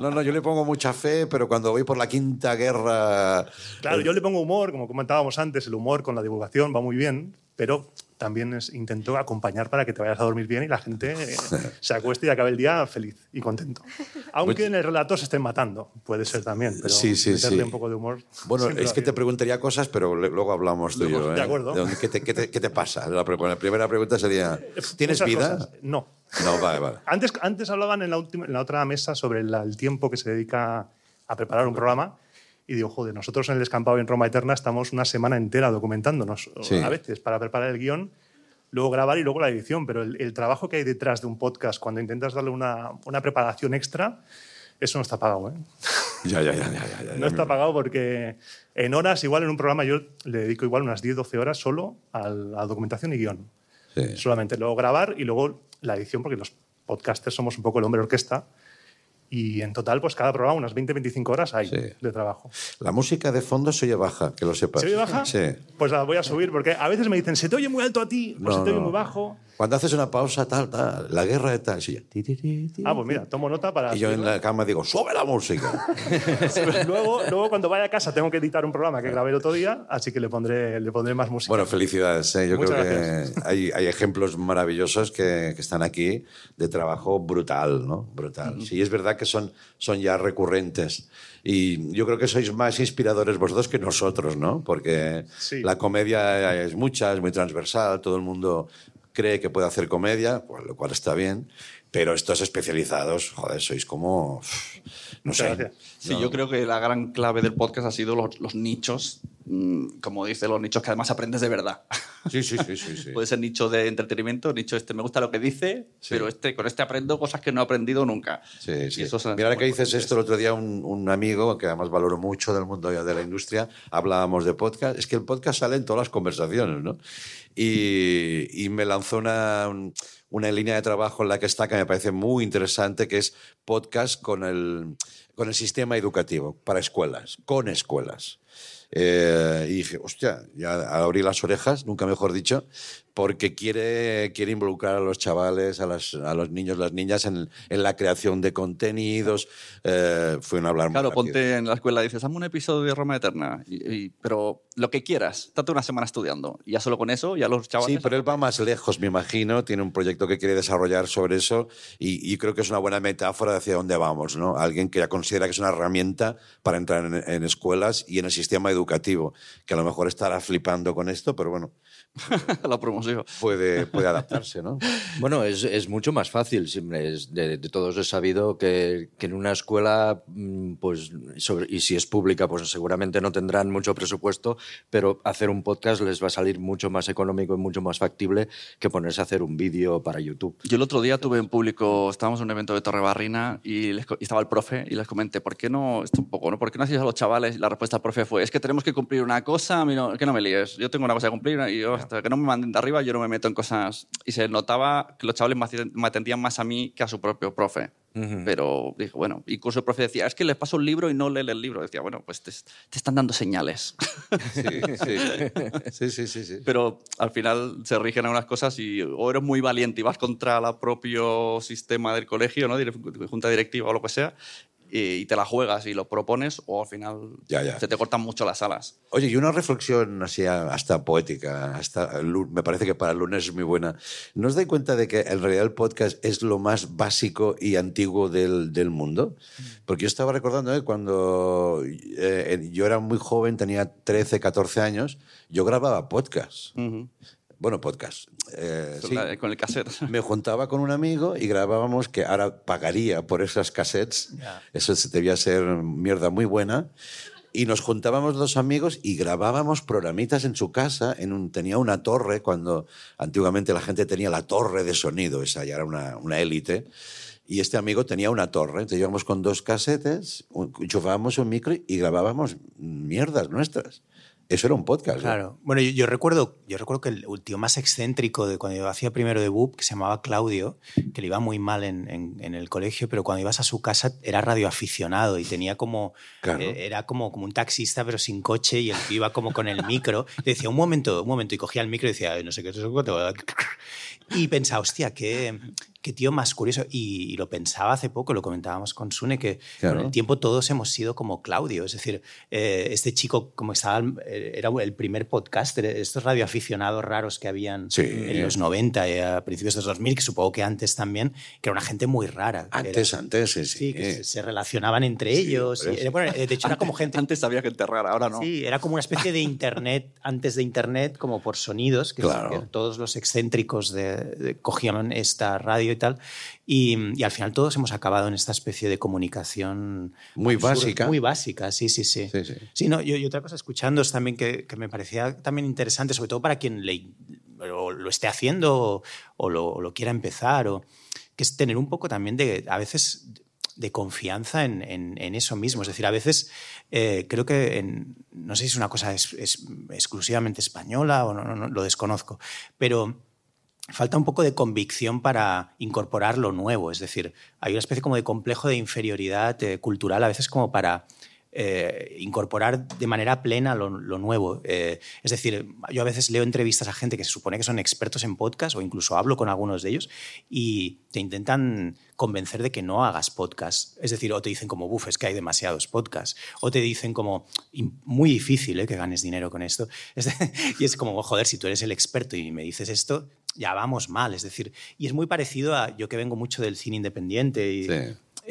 No, no, yo le pongo mucha fe, pero cuando voy por la quinta guerra... Claro, yo le pongo humor, como comentábamos antes, el humor con la divulgación va muy bien, pero también es, intento acompañar para que te vayas a dormir bien y la gente eh, se acueste y acabe el día feliz y contento. Aunque en el relato se estén matando, puede ser también, pero Sí, sí, meterle sí. un poco de humor. Bueno, es que te preguntaría cosas, pero luego hablamos tú y yo. ¿eh? de acuerdo. dónde- ¿Qué te, qué te- qué te pasa? La, primera pregunta sería, ¿tienes Muchas vida? cosas. No. No, vale, vale. Antes, antes hablaban en la, última, en la otra mesa sobre la- el tiempo que se dedica a preparar un programa. Y digo, joder, nosotros en el descampado y en Roma Eterna estamos una semana entera documentándonos, Sí. a veces, para preparar el guion, luego grabar y luego la edición. Pero el, el trabajo que hay detrás de un podcast, cuando intentas darle una, una preparación extra, eso no está pagado. ¿eh? Ya, ya, ya, ya, ya, ya, No está pagado porque en horas, igual en un programa, yo le dedico igual unas 10-12 horas solo a la documentación y guion Sí. solamente. Luego grabar y luego la edición, porque los podcasters somos un poco el hombre orquesta. Y en total, pues cada programa unas 20-25 horas hay Sí. de trabajo. La música de fondo se oye baja, que lo sepas. ¿Se oye baja? Sí. Pues la voy a subir porque a veces me dicen, se te oye muy alto a ti, pues No, se te oye no. muy bajo. Cuando haces una pausa, tal, tal, la guerra de tal, sí, ya. Ti, ti, ti, ti. Ah, pues mira, tomo nota para... Y yo en la cama digo, sube la música. luego, luego, cuando vaya a casa, tengo que editar un programa que grabé el otro día, así que le pondré, le pondré más música. Bueno, felicidades. ¿eh? Yo Muchas creo gracias. que hay, hay ejemplos maravillosos que, que están aquí de trabajo brutal, ¿no? Brutal. Sí, es verdad que son, son ya recurrentes. Y yo creo que sois más inspiradores vosotros que nosotros, ¿no? Porque Sí. la comedia es mucha, es muy transversal, todo el mundo cree que puede hacer comedia, pues, lo cual está bien. Pero estos especializados, joder, sois como... No sé. gracias. Sí, yo creo que la gran clave del podcast ha sido los, los nichos, mm, como dice, los nichos que además aprendes de verdad. Sí, sí, sí, sí. sí. Puede ser nicho de entretenimiento, nicho este me gusta lo que dice, pero este con este aprendo cosas que no he aprendido nunca. Sí, sí. Mira que dices esto el otro día, un, un amigo que además valoro mucho del mundo de la industria, hablábamos de podcast. Es que el podcast sale en todas las conversaciones, ¿no? Y, me lanzó una, un- una línea de trabajo en la que está que me parece muy interesante, que es podcast con el, con el sistema educativo para escuelas, con escuelas. Eh, y dije, hostia, ya abrí las orejas, nunca mejor dicho, porque quiere, quiere involucrar a los chavales, a, las- a los niños, las niñas en, en la creación de contenidos. Eh, fue un hablar muy Claro, rápido. ponte en la escuela dices, hazme un episodio de Roma Eterna. Y- y- pero lo que quieras, estate una semana estudiando. Y ya solo con eso, ya los chavales. Sí, pero él va más lejos, me imagino. Tiene un proyecto que quiere desarrollar sobre eso y, y creo que es una buena metáfora de hacia dónde vamos, ¿no? Alguien que ya considera que es una herramienta para entrar en, en escuelas y en el sistema educativo, que a lo mejor estará flipando con esto, pero bueno, la promoción. puede, puede adaptarse, ¿no? Bueno, es, es mucho más fácil. siempre es de, de todos he sabido que, que en una escuela, mm, pues, sobre- y si es pública, pues seguramente no tendrán mucho presupuesto, pero hacer un podcast les va a salir mucho más económico y mucho más factible que ponerse a hacer un vídeo para YouTube. Yo el otro día tuve en público, estábamos en un evento de Torre Barrina y, les y estaba el profe y les comenté, ¿por qué no, esto un poco, ¿no? ¿Por qué no hacéis a los chavales? Y la respuesta del profe fue, es que tenemos que cumplir una cosa, a mí no- que no me líes, yo tengo una cosa que cumplir y yo hasta que no me manden de arriba yo no me meto en cosas. Y se notaba que los chavales me atendían más a mí que a su propio profe. Pero dije, bueno, incluso el profe decía, es que les paso un libro y no leen el libro. Decía, bueno, pues te, te están dando señales. Sí, sí, sí, sí, sí, sí. pero al final se rigen algunas cosas y o eres muy valiente y vas contra el propio sistema del colegio, ¿no? Junta directiva o lo que sea, y, te la juegas y lo propones, o al final Ya, ya. se te cortan mucho las alas. Oye, y una reflexión así hasta poética, hasta me parece que para el lunes es muy buena. ¿No os dais cuenta de que en realidad el podcast es lo más básico y antiguo del, del mundo? Porque yo estaba recordando ¿eh? cuando eh, yo era muy joven, tenía 13, 14 años, yo grababa podcast. Bueno, podcast. eh, Con, sí. la- con el cassette. Me juntaba con un amigo y grabábamos, que ahora pagaría por esas cassettes. Eso debía ser mierda muy buena. Y nos juntábamos dos amigos y grabábamos programitas en su casa. En un, tenía una torre, cuando antiguamente la gente tenía la torre de sonido, esa ya era una, una élite. Y este amigo tenía una torre. Entonces íbamos con dos casetes, enchufábamos un micro y grabábamos mierdas nuestras. Eso era un podcast. ¿no? Claro. Bueno, yo, yo recuerdo, yo recuerdo que el, tío más excéntrico de cuando yo hacía primero de BUP, que se llamaba Claudio, que le iba muy mal en, en- en el colegio, pero cuando ibas a su casa era radioaficionado y tenía como. Claro. eh, era como, como un taxista, pero sin coche, y el tío iba como con el micro. Y decía, un momento, un momento, y cogía el micro y decía, "Ay, no sé qué, no sé qué. Y pensaba, hostia, qué, qué tío más curioso. Y, y lo pensaba hace poco, lo comentábamos con Sune, que Claro. con el tiempo todos hemos sido como Claudio. Es decir, eh, este chico, como estaba, eh, era el primer podcaster, estos radioaficionados raros que habían Sí. en los 90 y a principios de los 2000, que supongo que antes también, que era una gente muy rara. Antes, era- antes, sí. Sí, que se, se relacionaban entre ellos. y bueno, eh, de hecho, era como gente. Antes había gente rara, ahora no. Sí, era como una especie de internet antes de internet, como por sonidos, que, Claro. que todos los excéntricos de, de- cogían esta radio y tal. Y, y al final todos hemos acabado en esta especie de comunicación Muy absurda, básica. Muy básica, sí, sí, sí. Sí, sí. Sí, no, yo, y otra cosa, escuchando también que, que me parecía también interesante, sobre todo para quien le, o lo esté haciendo o, lo, lo quiera empezar, o, que es tener un poco también de, a veces, de confianza en, en- en eso mismo. Es decir, a veces eh, creo que, en- no sé si es una cosa es- es exclusivamente española o no, no, no, lo desconozco, pero falta un poco de convicción para incorporar lo nuevo. Es decir, hay una especie como de complejo de inferioridad eh, cultural, a veces como para eh, incorporar de manera plena lo, nuevo. Eh, es decir, yo a veces leo entrevistas a gente que se supone que son expertos en podcast o incluso hablo con algunos de ellos y te intentan convencer de que no hagas podcast. Es decir, o te dicen como, buf, es que hay demasiados podcasts. O te dicen como, "Im- muy difícil eh, que ganes dinero con esto. Y es como, joder, si tú eres el experto y me dices esto, ya vamos mal. Es decir, y es muy parecido a yo que vengo mucho del cine independiente y, Sí.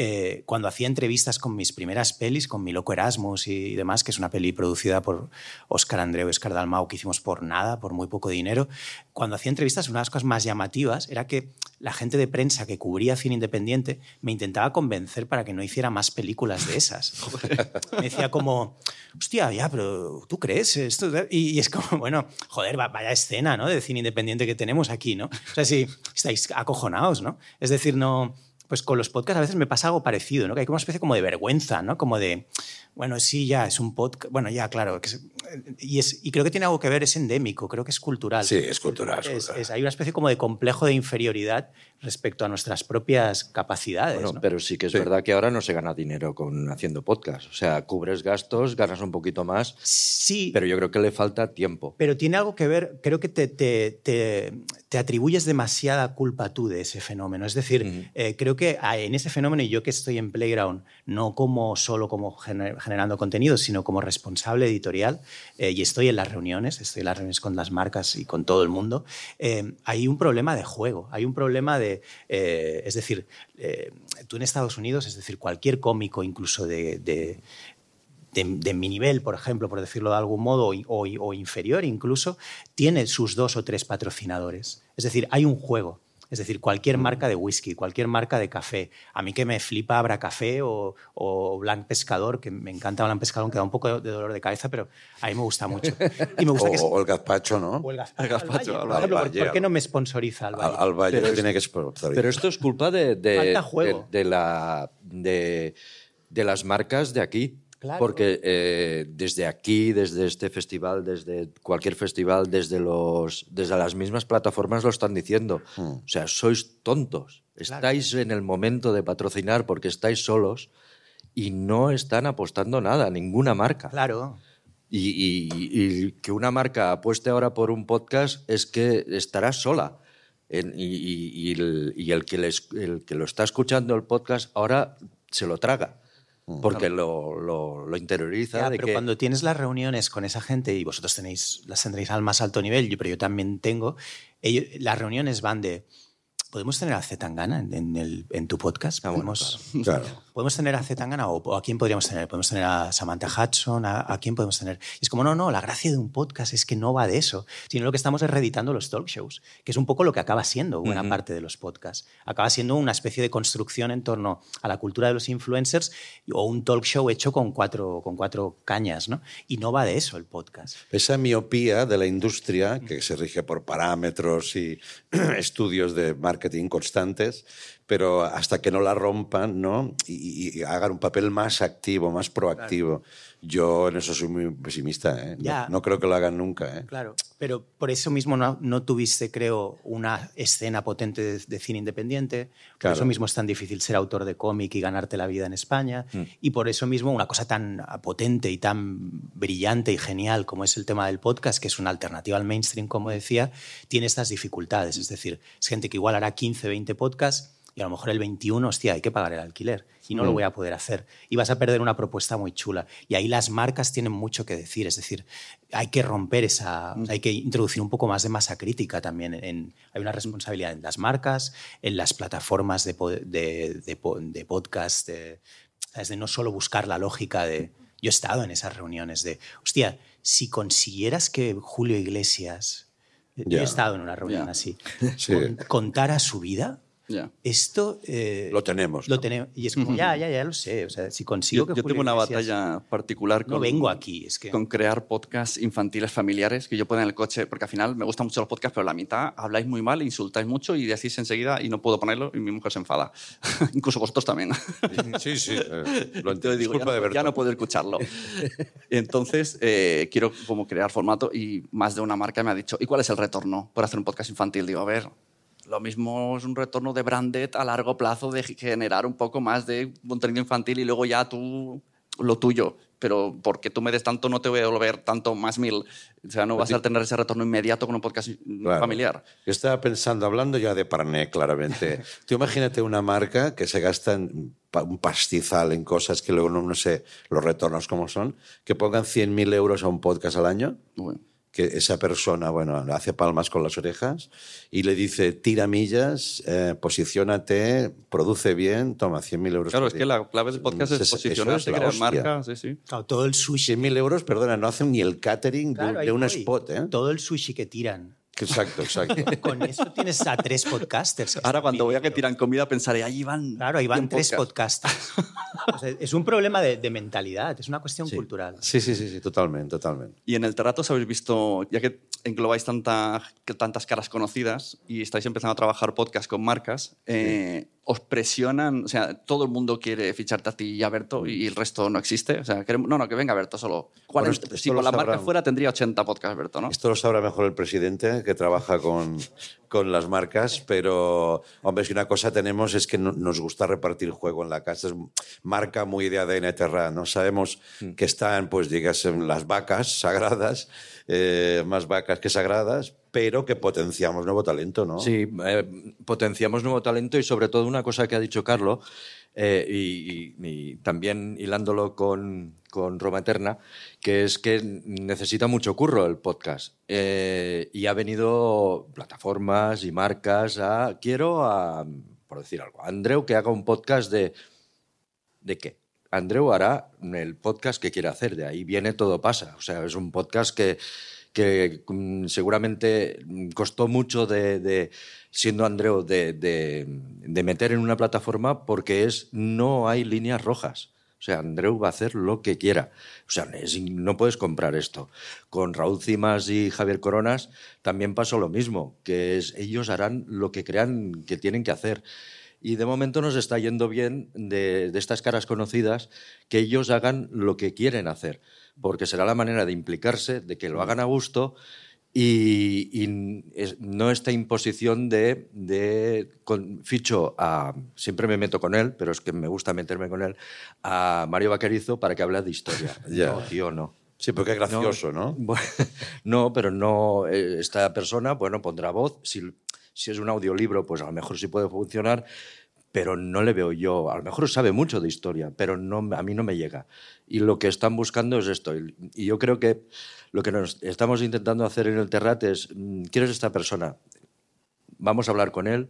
Eh, cuando hacía entrevistas con mis primeras pelis, con Mi Loco Erasmus y demás, que es una peli producida por Óscar Andreu y Óscar Dalmau, que hicimos por nada, por muy poco dinero, cuando hacía entrevistas, una de las cosas más llamativas era que la gente de prensa que cubría cine independiente me intentaba convencer para que no hiciera más películas de esas. me decía como, hostia, ya, pero ¿tú crees esto? Y, y es como, bueno, joder, va- vaya escena ¿no? de cine independiente que tenemos aquí, ¿no? O sea, si estáis acojonados, ¿no? Es decir, no... Pues con los podcasts a veces me pasa algo parecido, ¿no? Que hay como una especie como de vergüenza, ¿no? Como de, bueno, sí, ya, es un podcast. Bueno, ya, claro. que es- y, es, y creo que tiene algo que ver, es endémico, creo que es cultural. Sí, es cultural. es Es- cultural. es- hay una especie como de complejo de inferioridad respecto a nuestras propias capacidades. Bueno, ¿no? pero sí que es Sí. verdad que ahora no se gana dinero con haciendo podcast. O sea, cubres gastos, ganas un poquito más, Sí, pero yo creo que le falta tiempo. Pero tiene algo que ver, creo que te, te- te- te atribuyes demasiada culpa tú de ese fenómeno. Es decir, eh, creo que ah, en ese fenómeno, y yo que estoy en Playground, no como solo como gener- generando contenido, sino como responsable editorial, eh, y estoy en las reuniones, estoy en las reuniones con las marcas y con todo el mundo, eh, hay un problema de juego, hay un problema de... eh, es decir, eh, tú en Estados Unidos, es decir, cualquier cómico, incluso de- de, de, de mi nivel, por ejemplo, por decirlo de algún modo, o, o- o inferior incluso, tiene sus dos o tres patrocinadores. Es decir, hay un juego. Es decir, cualquier marca de whisky, cualquier marca de café. A mí que me flipa Abra Café o, o Blanc Pescador, que me encanta Blanc Pescador, aunque da un poco de dolor de cabeza, pero a mí me gusta mucho. Y me gusta O, que... o el gazpacho, ¿no? o el gaz- El gazpacho, Al Valle, por al ejemplo, Valle, ¿por- ¿por qué no me sponsoriza al Valle? Al, al Valle Pero tiene que sponsorizar. Pero esto es culpa de, de, Falta juego. de- de la, de, de las marcas de aquí. Claro. Porque eh, desde aquí, desde este festival, desde cualquier festival, desde, los, desde las mismas plataformas lo están diciendo. O sea, sois tontos. Estáis en el momento de patrocinar porque estáis solos y no están apostando nada, ninguna marca. Claro. Y, y- y que una marca apueste ahora por un podcast es que estará sola. En- y, y- y el, y el que les- el que lo está escuchando el podcast ahora se lo traga. Porque lo, lo- lo interioriza. Ya, de pero que, cuando tienes las reuniones con esa gente y vosotros tenéis, las tendréis al más alto nivel, pero yo también tengo, ellos- las reuniones van de, ¿podemos tener a Zetangana en, en, el- en tu podcast? Ah, bueno, ¿Podemos, Claro. ¿Podemos tener a Zetangana o, o a quién podríamos tener? ¿Podemos tener a Samantha Hudson? ¿A, a quién podemos tener? Y es como, no, no, la gracia de un podcast es que no va de eso, sino lo que estamos es reeditando los talk shows, que es un poco lo que acaba siendo buena parte de los podcasts. Acaba siendo una especie de construcción en torno a la cultura de los influencers o un talk show hecho con cuatro, con cuatro cañas, ¿no? Y no va de eso el podcast. Esa miopía de la industria, que se rige por parámetros y estudios de marketing constantes, pero hasta que no la rompan, ¿no? Y, y hagan un papel más activo, más proactivo. Yo en eso soy muy pesimista, ¿eh? No- Ya. No, creo que lo hagan nunca, ¿eh? Claro, pero por eso mismo no, no tuviste, creo, una escena potente de, de cine independiente. Por Claro. eso mismo es tan difícil ser autor de cómic y ganarte la vida en España. Y por eso mismo una cosa tan potente y tan brillante y genial como es el tema del podcast, que es una alternativa al mainstream, como decía, tiene estas dificultades. Es decir, es gente que igual hará 15, 20 podcasts y a lo mejor el 21, hostia, hay que pagar el alquiler y no lo voy a poder hacer. Y vas a perder una propuesta muy chula. Y ahí las marcas tienen mucho que decir. Es decir, hay que romper esa. Hay que introducir un poco más de masa crítica también. En, hay una responsabilidad en las marcas, en las plataformas de, de, de po- de podcast, de, de no solo buscar la lógica de. Yo he estado en esas reuniones de, hostia, si consiguieras que Julio Iglesias. Yo he estado en una reunión así. Sí. con- contara su vida. Ya. Esto. eh, Lo tenemos, Lo ¿no? tenemos. Y es como, ya, ya, ya lo sé. O sea, si consigo Yo, que yo Julio tengo una Iglesias- batalla particular No con, vengo aquí, es que- con crear podcasts infantiles familiares que yo pueda en el coche, porque al final me gustan mucho los podcasts, pero la mitad habláis muy mal, insultáis mucho y decís enseguida y no puedo ponerlo y mi mujer se enfada. Incluso vosotros también. Sí, sí. eh, lo entiendo. Digo, ya, de no, ya no puedo escucharlo. Entonces, eh, quiero como crear formato y más de una marca me ha dicho, ¿y cuál es el retorno por hacer un podcast infantil? Digo, a ver, lo mismo es un retorno de branded a largo plazo de generar un poco más de contenido infantil y luego ya tú lo tuyo. Pero porque tú me des tanto, no te voy a devolver tanto más mil. O sea, no vas a tener ese retorno inmediato con un podcast Claro. familiar. Yo estaba pensando, hablando ya de Parné, claramente. Tú imagínate una marca que se gasta en un pastizal en cosas que luego no, no sé los retornos cómo son, que pongan 100.000 euros a un podcast al año, Bueno. Que esa persona, bueno, hace palmas con las orejas y le dice, tira millas, eh, posiciónate, produce bien, toma 100.000 euros. Claro, es día. que la clave del podcast es eso posicionarse, la crear marcas. Sí, sí. Claro, todo el sushi. 100.000 euros, perdona, no hacen ni el catering de- Claro, de, ahí un voy. spot, ¿eh? Todo el sushi que tiran. Exacto, exacto. Con eso tienes a tres podcasters. que Ahora cuando vea que viviendo. tiran comida pensaré, ahí van. Claro, ahí van 100 tres podcasts". podcasters. O sea, es un problema de, de mentalidad, es una cuestión cultural. Sí, sí, sí, sí, totalmente, totalmente. Y en el Terratos habéis visto, ya que englobáis tanta, que tantas caras conocidas y estáis empezando a trabajar podcast con marcas, eh, ¿os presionan? O sea, todo el mundo quiere ficharte a ti y a Berto y el resto no existe. O sea, queremos- no, no, que venga Berto solo. 40. esto- esto si con la marca fuera tendría 80 podcasts Berto, ¿no? Esto lo sabrá mejor el presidente que trabaja con, con las marcas, pero, hombre, si una cosa tenemos es que no- nos gusta repartir juego en la casa. Es marca muy de ADN Terra, ¿no? Sabemos que están, pues, digas, las vacas sagradas, eh, más vacas que sagradas, pero que potenciamos nuevo talento, ¿no? Sí, eh, potenciamos nuevo talento y sobre todo una cosa que ha dicho Carlos, eh, y, también hilándolo con, con Roma Eterna, que es que necesita mucho curro el podcast. Eh, y ha venido plataformas y marcas a, quiero a, por decir algo, a Andreu que haga un podcast de, ¿de qué? Andreu hará el podcast que quiere hacer, de ahí viene todo pasa. O sea, es un podcast que, que mm, seguramente mm, costó mucho de, siendo Andreu, de, meter en una plataforma porque es no hay líneas rojas. O sea, Andreu va a hacer lo que quiera. O sea, no puedes comprar esto. Con Raúl Cimas y Javier Coronas también pasó lo mismo, que es ellos harán lo que crean que tienen que hacer. Y de momento nos está yendo bien de, de estas caras conocidas que ellos hagan lo que quieren hacer, porque será la manera de implicarse, de que lo hagan a gusto y, y es- no esta imposición de, de con- ficho a, siempre me meto con él, pero es que me gusta meterme con él, a Mario Vaquerizo para que hable de historia. Ya. No, tío, no. Sí, porque es gracioso, ¿no? Bueno, no, pero no. eh, Esta persona, bueno, pondrá voz. Si, si es un audiolibro, pues a lo mejor sí puede funcionar, pero no le veo yo. A lo mejor sabe mucho de historia, pero no, a mí no me llega. Y lo que están buscando es esto. Y, yo creo que lo que nos estamos intentando hacer en el Terrat es: mm, ¿quieres esta persona? Vamos a hablar con él.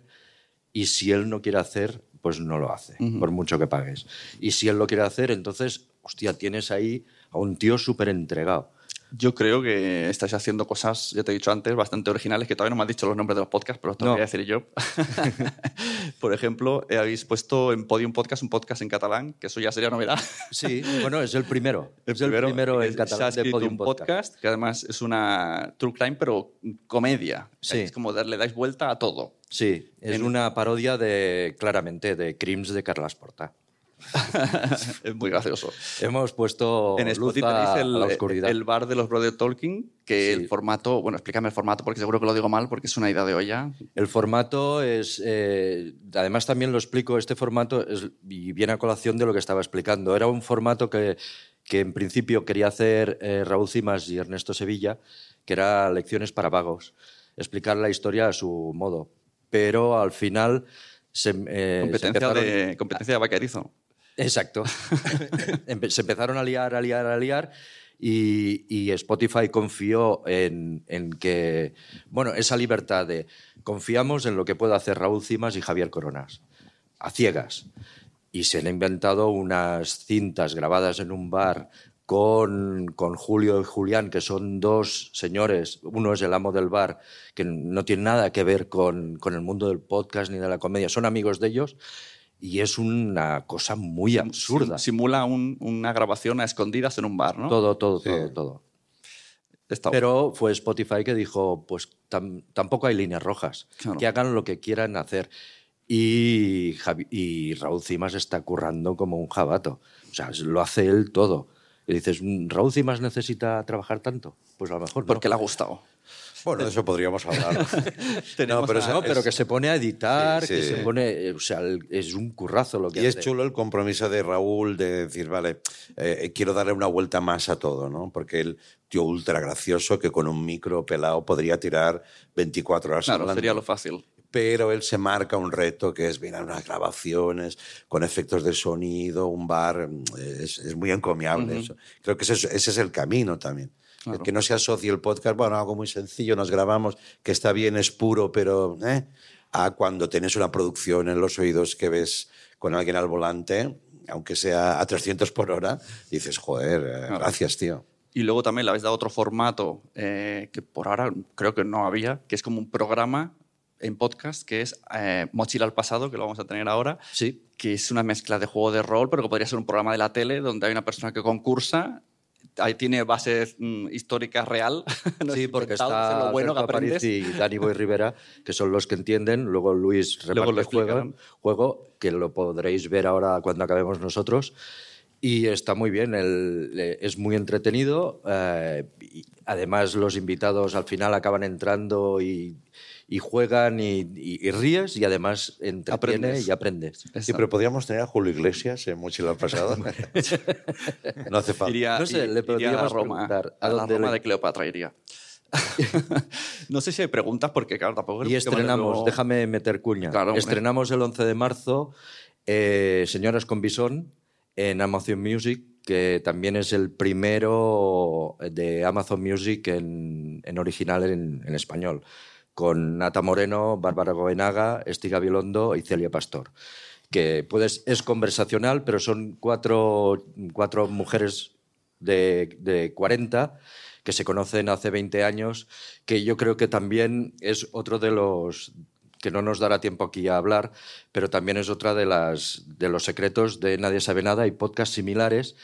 Y si él no quiere hacer, pues no lo hace, por mucho que pagues. Y si él lo quiere hacer, entonces, hostia, tienes ahí a un tío súper entregado. Yo creo que estáis haciendo cosas, ya te he dicho antes, bastante originales, que todavía no me has dicho los nombres de los podcasts, pero os tengo No. que decir yo. Por ejemplo, eh, habéis puesto en Podium Podcast un podcast en catalán, que eso ya sería novedad. Sí, bueno, es el primero. El es el primero en catalán de Podium un Podcast. podcast. que además es una true crime, pero comedia. Sí. Es como darle dais vuelta a todo. Sí, es En- una parodia de, claramente, de Crims de Carlas Porta. es muy gracioso. Hemos puesto En luz Spotify a el, la oscuridad. el bar de los Brother Talking, que Sí. el formato, bueno, explícame el formato porque seguro que lo digo mal porque es una idea de olla. El formato es, eh, además también lo explico, este formato es, y viene a colación de lo que estaba explicando. Era un formato que, que en principio quería hacer eh, Raúl Cimas y Ernesto Sevilla, que era lecciones para vagos, explicar la historia a su modo. Pero al final se, eh, de, competencia de vaquerizo. Exacto. Se empezaron a liar, a liar, a liar. Y, y Spotify confió en, en que, bueno, esa libertad de confiamos en lo que pueda hacer Raúl Cimas y Javier Coronas, a ciegas. Y se han inventado unas cintas grabadas en un bar con, con Julio y Julián, que son dos señores, uno es el amo del bar, que no tiene nada que ver con, con el mundo del podcast ni de la comedia, son amigos de ellos, y es una cosa muy absurda. Sim- Simula un- una grabación a escondidas en un bar, ¿no? Todo, todo, Sí. todo, todo. Está- Pero fue Spotify que dijo, pues tam- tampoco hay líneas rojas, Claro. que hagan lo que quieran hacer. Y, Javi- y Raúl Cimas está currando como un jabato. O sea, lo hace él todo. Y dices, "Mm, ¿Raúl Cimas necesita trabajar tanto? Pues a lo mejor no. porque le ha gustado. Bueno, de eso podríamos hablar. No, pero, a- es- No, pero que se pone a editar, Sí, que se pone... eh, O sea, es un currazo lo que Y es hace. chulo el compromiso de Raúl de decir, vale, eh, quiero darle una vuelta más a todo, ¿no? Porque el tío ultra gracioso que con un micro pelado podría tirar 24 horas Claro, hablando. sería lo fácil. pero él se marca un reto que es, mira, unas grabaciones con efectos de sonido, un bar, mm, es, es muy encomiable eso. Creo que ese es, ese es el camino también. El que no se asocie el podcast, bueno, algo muy sencillo, nos grabamos, que está bien, es puro, pero ¿eh? a cuando tienes una producción en los oídos que ves con alguien al volante, aunque sea a 300 por hora, dices, joder, eh, gracias, tío. Y luego también le habéis dado otro formato eh, que por ahora creo que no había, que es como un programa en podcast que es eh, Mochila al pasado, que lo vamos a tener ahora, Sí. que es una mezcla de juego de rol, pero que podría ser un programa de la tele donde hay una persona que concursa, ahí tiene bases mm, históricas real. no Sí, es porque está es lo bueno que aprendes. y Dani Boy Rivera, que son los que entienden. Luego Luis reparte juego, juego, que lo podréis ver ahora cuando acabemos nosotros. Y está muy bien, el- es muy entretenido. eh, y además, los invitados al final acaban entrando y, y juegan y, y- y ríes y además entretiene Aprendes. y aprendes. Sí, pero podríamos tener a Julio Iglesias en Mochila al pasado. no hace falta. Iría, No sé, i- le iría a podríamos Roma, preguntar, ¿a a, la Roma le- de Cleopatra iría. no sé si hay preguntas porque, claro, tampoco... Y estrenamos, luego- déjame meter cuña. Claro, estrenamos el 11 de marzo eh, Señoras con Bisón en Amazon Music, que también es el primero de Amazon Music en, en original en, en español, con Nata Moreno, Bárbara Goenaga, Estiga Bilondo y Celia Pastor. Que es conversacional, pero son cuatro, cuatro mujeres de, de 40 que se conocen hace 20 años, que yo creo que también es otro de los que no nos dará tiempo aquí a hablar, pero también es otra de las de los secretos de Nadie sabe nada y podcasts similares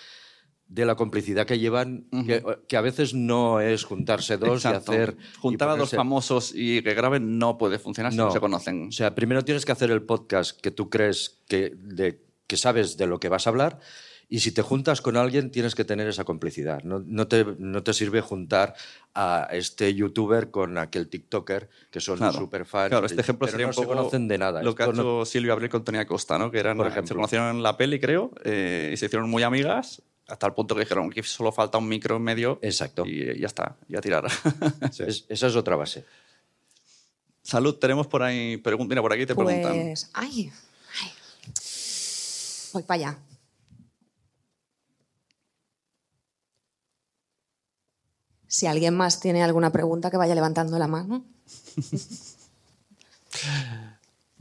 de la complicidad que llevan, que, que a veces no es juntarse dos Exacto. y hacer y Juntar a dos famosos y que graben no puede funcionar si no, se conocen. o sea, primero tienes que hacer el podcast que tú crees que, de- que sabes de lo que vas a hablar y si te juntas con alguien tienes que tener esa complicidad. No, no te, no te sirve juntar a este youtuber con aquel tiktoker que son Claro. súper fans. Claro, este ejemplo pero sería no un se poco conocen de nada. Lo que ha Esto no- hecho Silvia Abril con Tonia Costa, ¿no? Que eran, Por se ejemplo. conocieron en la peli, creo, eh, y se hicieron muy amigas, hasta el punto que dijeron que solo falta un micro en medio. Exacto. Y ya está, ya tirar. Es- esa es otra base. Salud, tenemos por ahí preguntas. Mira, por aquí te preguntan. Pues, ay, ay. Voy para allá. Si alguien más tiene alguna pregunta, que vaya levantando la mano.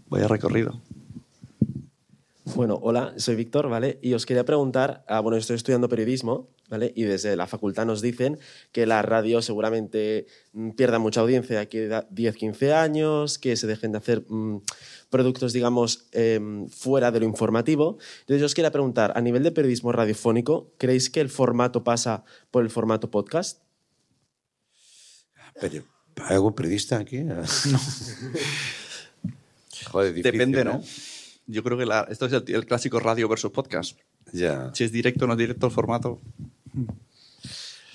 Vaya recorrido. Bueno, hola, soy Víctor, ¿vale? Y os quería preguntar, ah, bueno, estoy estudiando periodismo ¿vale? Y desde la facultad nos dicen que la radio seguramente mm, pierda mucha audiencia de aquí a 10, 15 años, que se dejen de hacer mm, productos, digamos, em, fuera de lo informativo. Entonces, yo os quería preguntar, a nivel de periodismo radiofónico, ¿creéis que el formato pasa por el formato podcast? Pero, ¿Hay algún periodista aquí? No. Joder, difícil, Depende, ¿eh? ¿no? Yo creo que la- esto es el, el clásico radio versus podcast. Ya. Si es directo o no es directo el formato.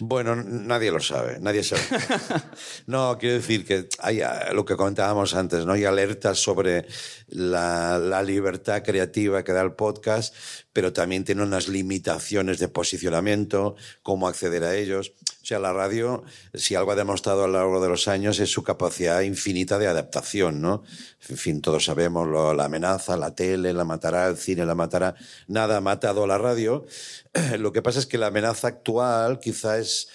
Bueno, nadie lo sabe, nadie sabe. No, quiero decir que hay ah, lo que comentábamos antes, ¿no? Hay alertas sobre la, la libertad creativa que da el podcast, pero también tiene unas limitaciones de posicionamiento, cómo acceder a ellos. Sea, la radio, si algo ha demostrado a lo largo de los años, es su capacidad infinita de adaptación, ¿no? En fin, todos sabemos la amenaza, la tele la matará, el cine la matará. Nada ha matado a la radio. Lo que pasa es que la amenaza actual quizá es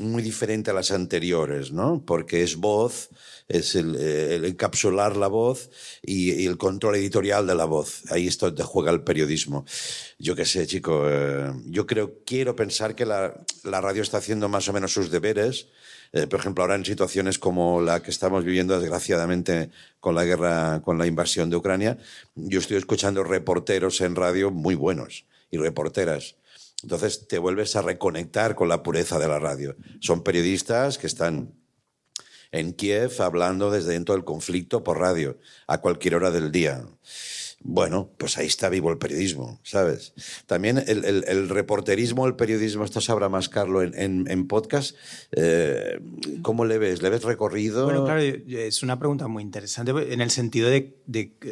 muy diferente a las anteriores, ¿no? Porque es voz, es el, eh, el encapsular la voz y, y el control editorial de la voz. Ahí es donde juega el periodismo. Yo qué sé, chico, eh, yo creo, quiero pensar que la, la radio está haciendo más o menos sus deberes. Eh, por ejemplo, ahora en situaciones como la que estamos viviendo, desgraciadamente, con la guerra, con la invasión de Ucrania, yo estoy escuchando reporteros en radio muy buenos y reporteras. Entonces te vuelves a reconectar con la pureza de la radio. Son periodistas que están en Kiev hablando desde dentro del conflicto por radio, a cualquier hora del día. Bueno, pues ahí está vivo el periodismo, ¿sabes? También el, reporterismo, el periodismo, esto sabrá más Carlos en, podcast. eh, ¿Cómo le ves? ¿Le ves recorrido? Bueno, claro, es una pregunta muy interesante en el sentido de,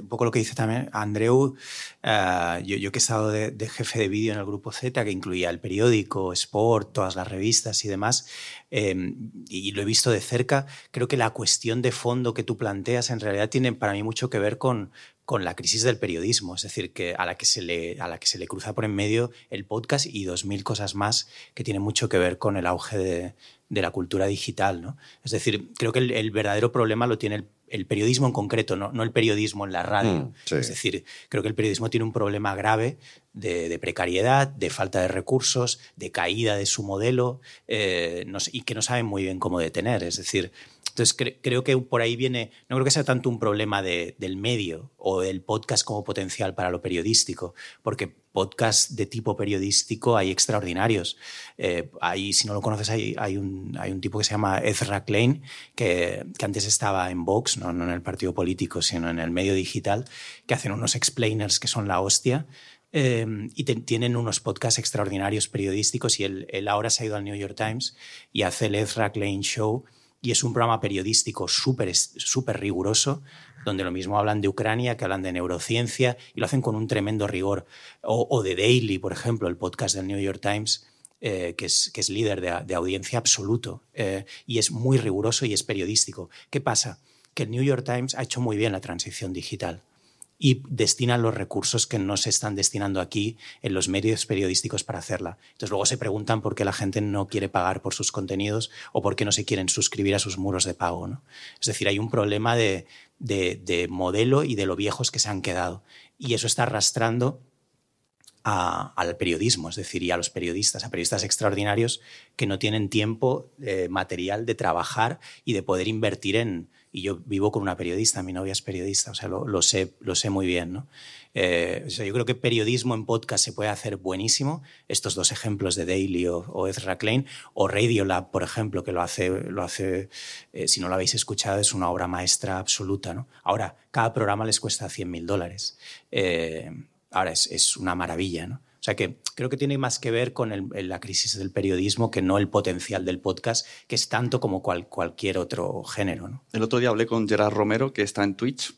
un poco lo que dice también Andreu. eh, yo, que he estado de, jefe de vídeo en el grupo Z, que incluía el periódico, Sport, todas las revistas y demás, eh, y lo he visto de cerca, creo que la cuestión de fondo que tú planteas en realidad tiene para mí mucho que ver con, con la crisis del periodismo, es decir, que a la que se le, a la que se le cruza por en medio el podcast y dos mil cosas más que tienen mucho que ver con el auge de, de la cultura digital. ¿no? Es decir, creo que el, el verdadero problema lo tiene el, el periodismo en concreto, ¿no? no el periodismo en la radio. Mm, sí. Es decir, creo que el periodismo tiene un problema grave de, de precariedad, de falta de recursos, de caída de su modelo eh, no sé, y que no saben muy bien cómo detener. Es decir, entonces cre- creo que por ahí viene, no creo que sea tanto un problema de- del medio o del podcast como potencial para lo periodístico, porque podcasts de tipo periodístico hay extraordinarios. Eh, si no lo conoces, hay, un, hay un tipo que se llama Ezra Klein, que, que antes estaba en Vox, no, en el partido político, sino en el medio digital, que hacen unos explainers que son la hostia. Eh, y te- tienen unos podcasts extraordinarios periodísticos y él, él ahora se ha ido al New York Times y hace el Ezra Klein Show y es un programa periodístico súper riguroso donde lo mismo hablan de Ucrania que hablan de neurociencia y lo hacen con un tremendo rigor. O, o de Daily, por ejemplo, el podcast del New York Times, eh, que, es, líder de, de audiencia absoluto eh, y es muy riguroso y es periodístico. ¿Qué pasa? Que el New York Times ha hecho muy bien la transición digital y destinan los recursos que no se están destinando aquí en los medios periodísticos para hacerla. Entonces luego se preguntan por qué la gente no quiere pagar por sus contenidos o por qué no se quieren suscribir a sus muros de pago. ¿no? Es decir, hay un problema de, de- de modelo y de lo viejos que se han quedado. Y eso está arrastrando al periodismo, es decir, y a los periodistas, a periodistas extraordinarios que no tienen tiempo eh, material de trabajar y de poder invertir en... Y yo vivo con una periodista, mi novia es periodista, o sea, lo, sé, lo sé muy bien. ¿no? Eh, yo creo que periodismo en podcast se puede hacer buenísimo. Estos dos ejemplos de Daily o, Ezra Klein, o Radiolab, por ejemplo, que lo hace, lo hace eh, si no lo habéis escuchado, es una obra maestra absoluta. ¿no? Ahora, cada programa les cuesta 100.000 dólares. Eh, ahora es, es una maravilla, ¿no? O sea que creo que tiene más que ver con el- el- la crisis del periodismo que no el potencial del podcast, que es tanto como cual- cualquier otro género. ¿no? El otro día hablé con Gerard Romero, que está en Twitch,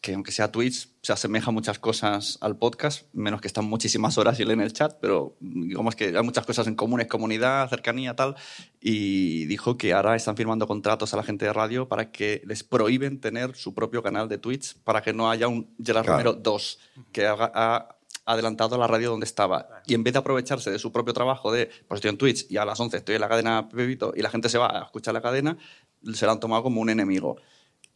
que aunque sea Twitch, se asemeja muchas cosas al podcast, menos que están muchísimas horas y leen el chat, pero digamos que hay muchas cosas en común, es comunidad, cercanía, tal. Y dijo que ahora están firmando contratos a la gente de radio para que les prohíben tener su propio canal de Twitch, para que no haya un Gerard Claro. Romero 2, que haga- ha adelantado a la radio donde estaba. Y en vez de aprovecharse de su propio trabajo de, pues estoy en Twitch y a las 11 estoy en la cadena Pepito y la gente se va a escuchar la cadena, se la han tomado como un enemigo.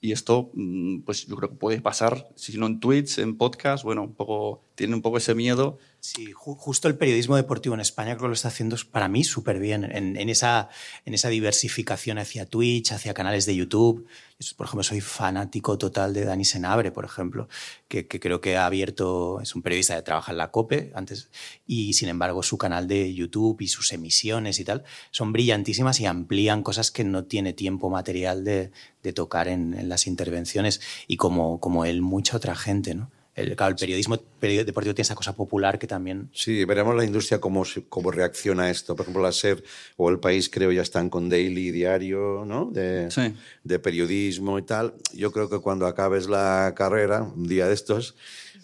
Y esto, mm, pues yo creo que puede pasar, si no en Twitch, en podcast, bueno, un poco tiene un poco ese miedo. Sí, ju- justo el periodismo deportivo en España creo que lo está haciendo para mí súper bien en, esa, diversificación hacia Twitch, hacia canales de YouTube. Yo, por ejemplo, soy fanático total de Dani Senabre, por ejemplo, que, creo que ha abierto, es un periodista que trabaja en la COPE antes, y sin embargo su canal de YouTube y sus emisiones y tal son brillantísimas y amplían cosas que no tiene tiempo material de, tocar en, en las intervenciones y como, como él, mucha otra gente, ¿no? El, claro, el periodismo period- deportivo tiene esa cosa popular que también Sí, veremos la industria cómo, cómo reacciona a esto. Por ejemplo, la SER o El País creo ya están con daily, diario, ¿no? De, Sí. de periodismo y tal. Yo creo que cuando acabes la carrera, un día de estos,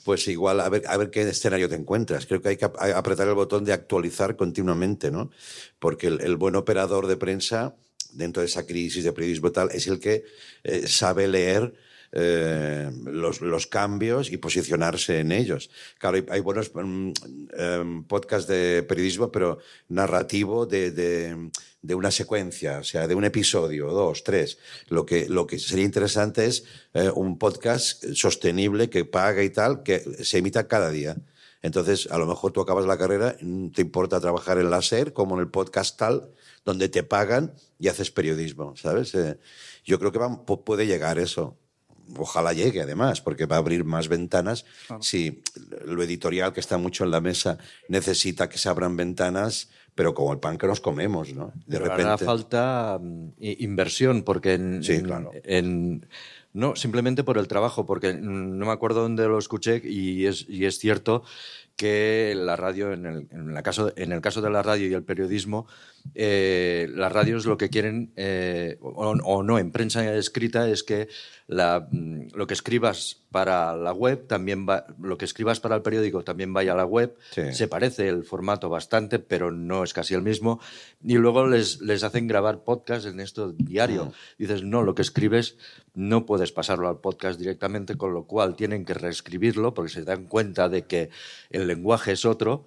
pues igual a ver, a ver qué escenario te encuentras. Creo que hay que ap- apretar el botón de actualizar continuamente, ¿no? Porque el, el buen operador de prensa, dentro de esa crisis de periodismo y tal, es el que eh, sabe leer eh, los, los cambios y posicionarse en ellos. Claro, hay, hay buenos em, podcasts de periodismo, pero narrativo de, de, de una secuencia, o sea, de un episodio, dos, tres. Lo que, lo que sería interesante es eh, un podcast sostenible que paga y tal, que se emita cada día. Entonces, a lo mejor tú acabas la carrera, mm, te importa trabajar en la SER, como en el podcast tal, donde te pagan y haces periodismo, ¿sabes? Eh, yo creo que va- pu- puede llegar eso. Ojalá llegue, además, porque va a abrir más ventanas. Si lo editorial, que está mucho en la mesa, necesita que se abran ventanas, pero como el pan que nos comemos, ¿no? De Pero repente. hará falta mm, inversión, porque en, Sí, claro. en- no, simplemente por el trabajo, porque no me acuerdo dónde lo escuché y es, y es cierto que la radio, en el, en la caso, en el caso de la radio y el periodismo, eh, las radios lo que quieren, eh, o, o no, en prensa escrita, es que la, mm, lo que escribas para la web también va, lo que escribas para el periódico también vaya a la web. Sí. Se parece el formato bastante, pero no es casi el mismo. Y luego les, les hacen grabar podcast en esto diario. Dices, no, lo que escribes no puedes pasarlo al podcast directamente, con lo cual tienen que reescribirlo porque se dan cuenta de que el lenguaje es otro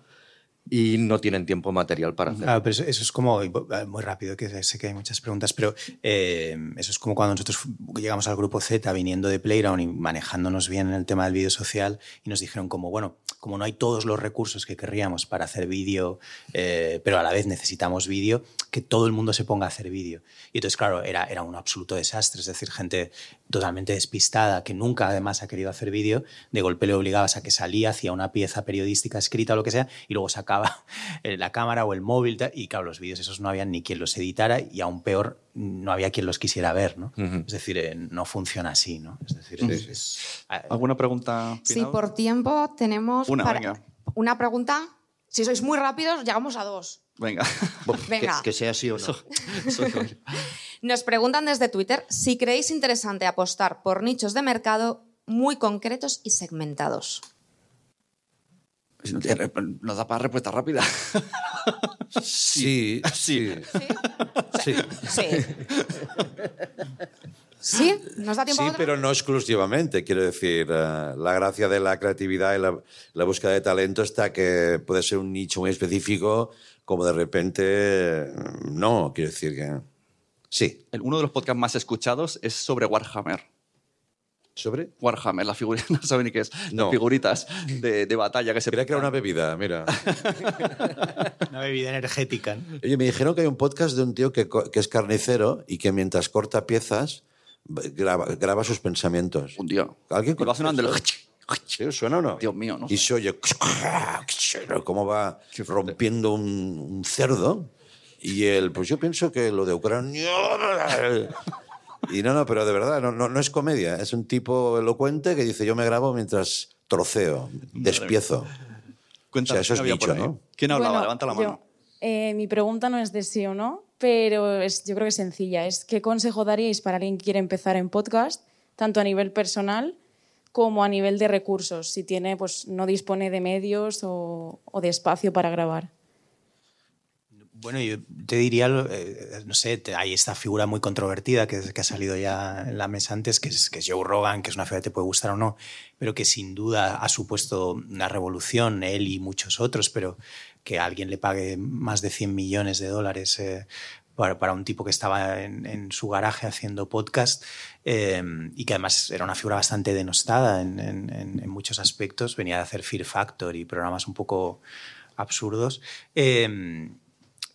y no tienen tiempo material para hacer. Claro, pero eso, eso es como, muy rápido, que sé que hay muchas preguntas, pero eh, eso es como cuando nosotros llegamos al grupo Z viniendo de Playground y manejándonos bien en el tema del vídeo social y nos dijeron como, bueno, como no hay todos los recursos que querríamos para hacer vídeo, eh, pero a la vez necesitamos vídeo, que todo el mundo se ponga a hacer vídeo. Y entonces, claro, era, era un absoluto desastre, es decir, gente totalmente despistada que nunca además ha querido hacer vídeo, de golpe le obligabas a que salía, hacía una pieza periodística escrita o lo que sea, y luego sacaba eh, la cámara o el móvil, y claro, los vídeos esos no había ni quien los editara y aún peor, no había quien los quisiera ver, ¿no? Es decir, eh, no funciona así, ¿no? Es decir, es- es- ah, ¿Alguna pregunta? Sí, final? por tiempo tenemos Una, para- venga. una pregunta. Si sois muy rápidos, llegamos a dos. Venga. Venga. Que, que sea así o no. Nos preguntan desde Twitter si creéis interesante apostar por nichos de mercado muy concretos y segmentados. Nos da para respuesta rápida. Sí, sí. Sí, Sí. ¿Sí? ¿Nos da tiempo Sí, a pero no exclusivamente. Quiero decir, eh, la gracia de la creatividad y la, la búsqueda de talento está que puede ser un nicho muy específico, como de repente. No, quiero decir que. Sí. El- Uno de los podcasts más escuchados es sobre Warhammer. ¿Sobre? Warhammer, las figuritas, no saben ni qué es. No. Las figuritas de, de batalla que se Creía que era una bebida, mira. una bebida energética. ¿no? Oye, me dijeron que hay un podcast de un tío que, que es carnicero y que mientras corta piezas graba, graba sus pensamientos. Un día. ¿Alguien Y va sonando el... ¿Suena o no? Dios mío, no Y sé. se oye cómo va rompiendo un, un cerdo. Y él, pues yo pienso que lo de Ucrania... Y no, no, pero de verdad, no, no, no es comedia. Es un tipo elocuente que dice, yo me grabo mientras troceo, despiezo. Cuéntame, O sea, eso es ¿quién había por nicho, ahí? ¿no? ¿Quién hablaba? Bueno, Levanta la yo- mano. eh, mi pregunta no es de sí o no, pero es, yo creo que es sencilla. Es ¿qué consejo daríais para alguien que quiere empezar en podcast, tanto a nivel personal como a nivel de recursos, si tiene, pues, no dispone de medios o, o de espacio para grabar? Bueno, yo te diría, eh, no sé, hay esta figura muy controvertida que, que ha salido ya en la mesa antes, que es, que Joe Rogan, que es una figura que te puede gustar o no, pero que sin duda ha supuesto una revolución, él y muchos otros, pero que alguien le pague más de 100 millones de dólares eh, para, un tipo que estaba en, su garaje haciendo podcast eh, y que además era una figura bastante denostada en, muchos aspectos. Venía de hacer Fear Factor y programas un poco absurdos. Eh,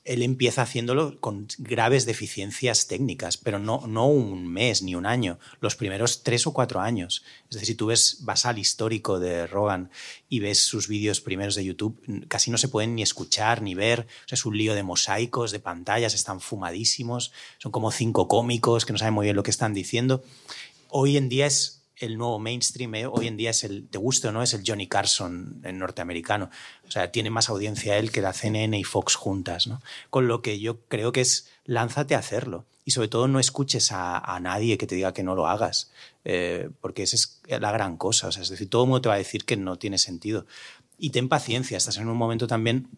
él empieza haciéndolo con graves deficiencias técnicas, pero no, no un mes ni un año, los primeros tres o cuatro años. Es decir, si tú ves, vas al histórico de Rogan y ves sus vídeos primeros de YouTube, casi no se pueden ni escuchar ni ver. O sea, es un lío de mosaicos, de pantallas, están fumadísimos, son como cinco cómicos que no saben muy bien lo que están diciendo. Hoy en día es el nuevo mainstream, ¿eh? hoy en día es el, te guste o no, es el Johnny Carson en norteamericano. O sea, tiene más audiencia él que la CNN y Fox juntas, ¿no? Con lo que yo creo que es lánzate a hacerlo. Y sobre todo no escuches a, a nadie que te diga que no lo hagas, eh, porque esa es la gran cosa. O sea, es decir, todo el mundo te va a decir que no tiene sentido. Y ten paciencia, estás en un momento también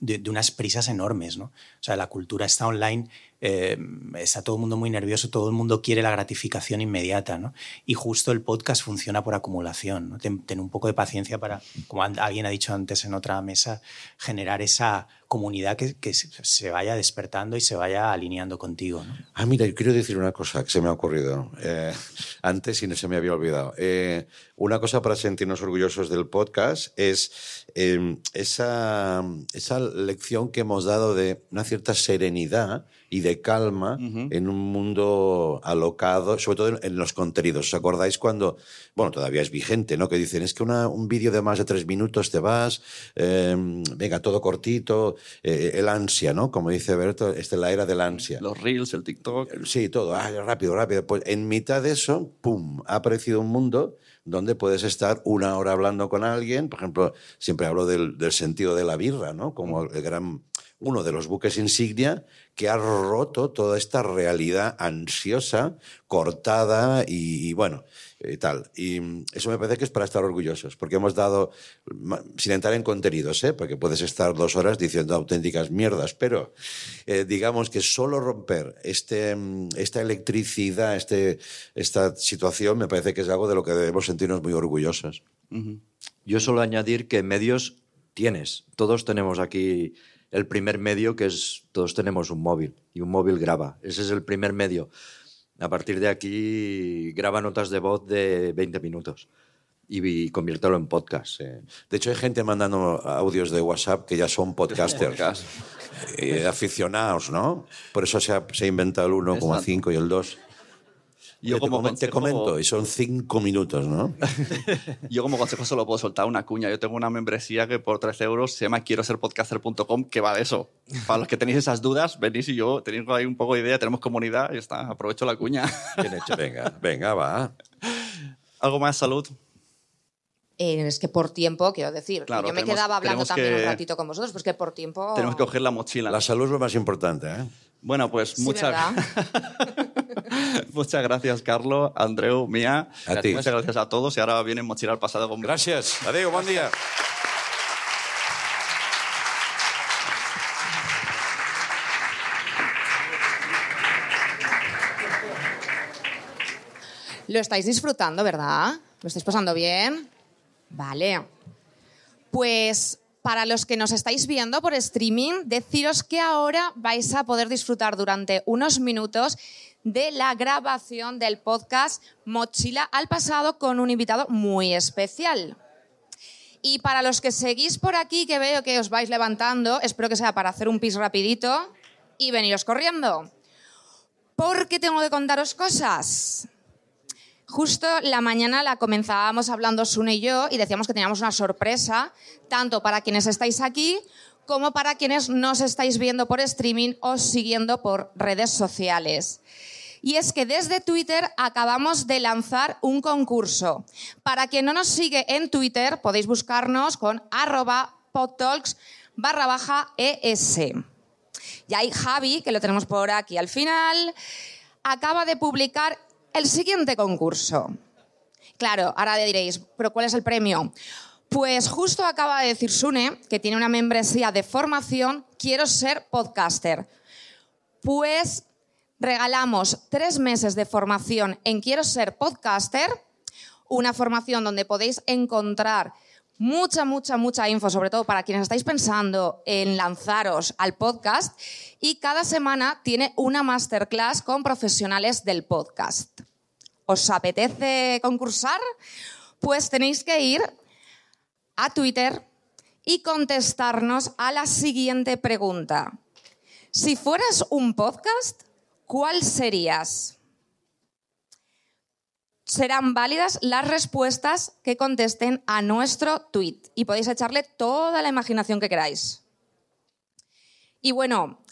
de, de unas prisas enormes, ¿no? O sea, la cultura está online, eh, está todo el mundo muy nervioso, todo el mundo quiere la gratificación inmediata, ¿no? Y justo el podcast funciona por acumulación, ¿no? Ten, un poco de paciencia para, como alguien ha dicho antes en otra mesa, generar esa comunidad que, que se, vaya despertando y se vaya alineando contigo. Ah, mira, yo quiero decir una cosa que se me ha ocurrido eh, antes y no se me había olvidado. Eh, una cosa para sentirnos orgullosos del podcast es eh, esa, esa lección que hemos dado de una cierta serenidad y de calma en un mundo alocado, sobre todo en, en los contenidos. ¿Os acordáis cuando, bueno, todavía es vigente, ¿no? Que dicen, es que una- un vídeo de más de tres minutos te vas, eh, venga, todo cortito, eh, el ansia, ¿no? Como dice Berto, esta es la era del ansia. Los reels, el TikTok. Sí, todo, ah, rápido, rápido. Pues en mitad de eso, ¡pum!, ha aparecido un mundo donde puedes estar una hora hablando con alguien. Por ejemplo, siempre hablo del, del sentido de la birra, ¿no? Como el gran, uno de los buques insignia que ha roto toda esta realidad ansiosa, cortada y, bueno, y tal. Y mm, eso me parece que es para estar orgullosos, porque hemos dado, sin entrar en contenidos, ¿eh? porque puedes estar dos horas diciendo auténticas mierdas, pero eh, digamos que solo romper este, mm, esta electricidad, este, esta situación, me parece que es algo de lo que debemos sentirnos muy orgullosos. Yo solo añadir que medios tienes. Todos tenemos aquí el primer medio, que es, todos tenemos un móvil y un móvil graba. Ese es el primer medio. A partir de aquí graba notas de voz de 20 minutos y, y conviértelo en podcast. eh. De hecho, hay gente mandando audios de WhatsApp que ya son podcasters. Podcast. eh, aficionados, ¿no? Por eso se ha, se ha inventado el 1,5 y el 2. Yo te, como te consejo- comento, y son cinco minutos, ¿no? Yo como consejo solo puedo soltar una cuña. Yo tengo una membresía que por 13 euros se llama quiero ser podcaster.com que va de eso. Para los que tenéis esas dudas, venís y yo, tenéis ahí un poco de idea, tenemos comunidad y está, aprovecho la cuña. Bien hecho. Venga, venga, va. ¿Algo más, salud? Eh, es que por tiempo, quiero decir, Claro, yo me tenemos- quedaba hablando también que- un ratito con vosotros, pues que por tiempo... Tenemos que coger la mochila. La salud es lo más importante, ¿eh? Bueno, pues Sí, muchas. muchas gracias, Carlos, Andreu, Mía. A ti. Muchas gracias a todos y ahora vienen mochila al pasado con Gracias. Adiós, buen día. Lo estáis disfrutando, ¿verdad? ¿Lo estáis pasando bien? Vale. Pues para los que nos estáis viendo por streaming, deciros que ahora vais a poder disfrutar durante unos minutos de la grabación del podcast Mochila al pasado con un invitado muy especial. Y para los que seguís por aquí, que veo que os vais levantando, espero que sea para hacer un pis rapidito y veniros corriendo. Porque tengo que contaros cosas. Justo la mañana la comenzábamos hablando Sune y yo y decíamos que teníamos una sorpresa, tanto para quienes estáis aquí como para quienes nos estáis viendo por streaming o siguiendo por redes sociales. Y es que desde Twitter acabamos de lanzar un concurso. Para quien no nos sigue en Twitter, podéis buscarnos con arroba podtalks barra baja ES. Y ahí Javi, que lo tenemos por aquí al final, acaba de publicar el siguiente concurso. Claro, ahora diréis, ¿pero cuál es el premio? Pues justo acaba de decir Sune, que tiene una membresía de formación, quiero ser podcaster. Pues regalamos tres meses de formación en Quiero ser podcaster, una formación donde podéis encontrar mucha, mucha, mucha info, sobre todo para quienes estáis pensando en lanzaros al podcast. Y cada semana tiene una masterclass con profesionales del podcast. ¿Os apetece concursar? Pues tenéis que ir a Twitter y contestarnos a la siguiente pregunta. Si fueras un podcast, ¿cuál serías? serán válidas las respuestas que contesten a nuestro tweet y podéis echarle toda la imaginación que queráis. Y bueno,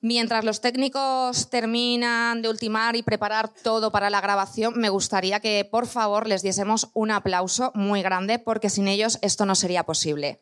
mientras los técnicos terminan de ultimar y preparar todo para la grabación, me gustaría que por favor les diésemos un aplauso muy grande porque sin ellos esto no sería posible.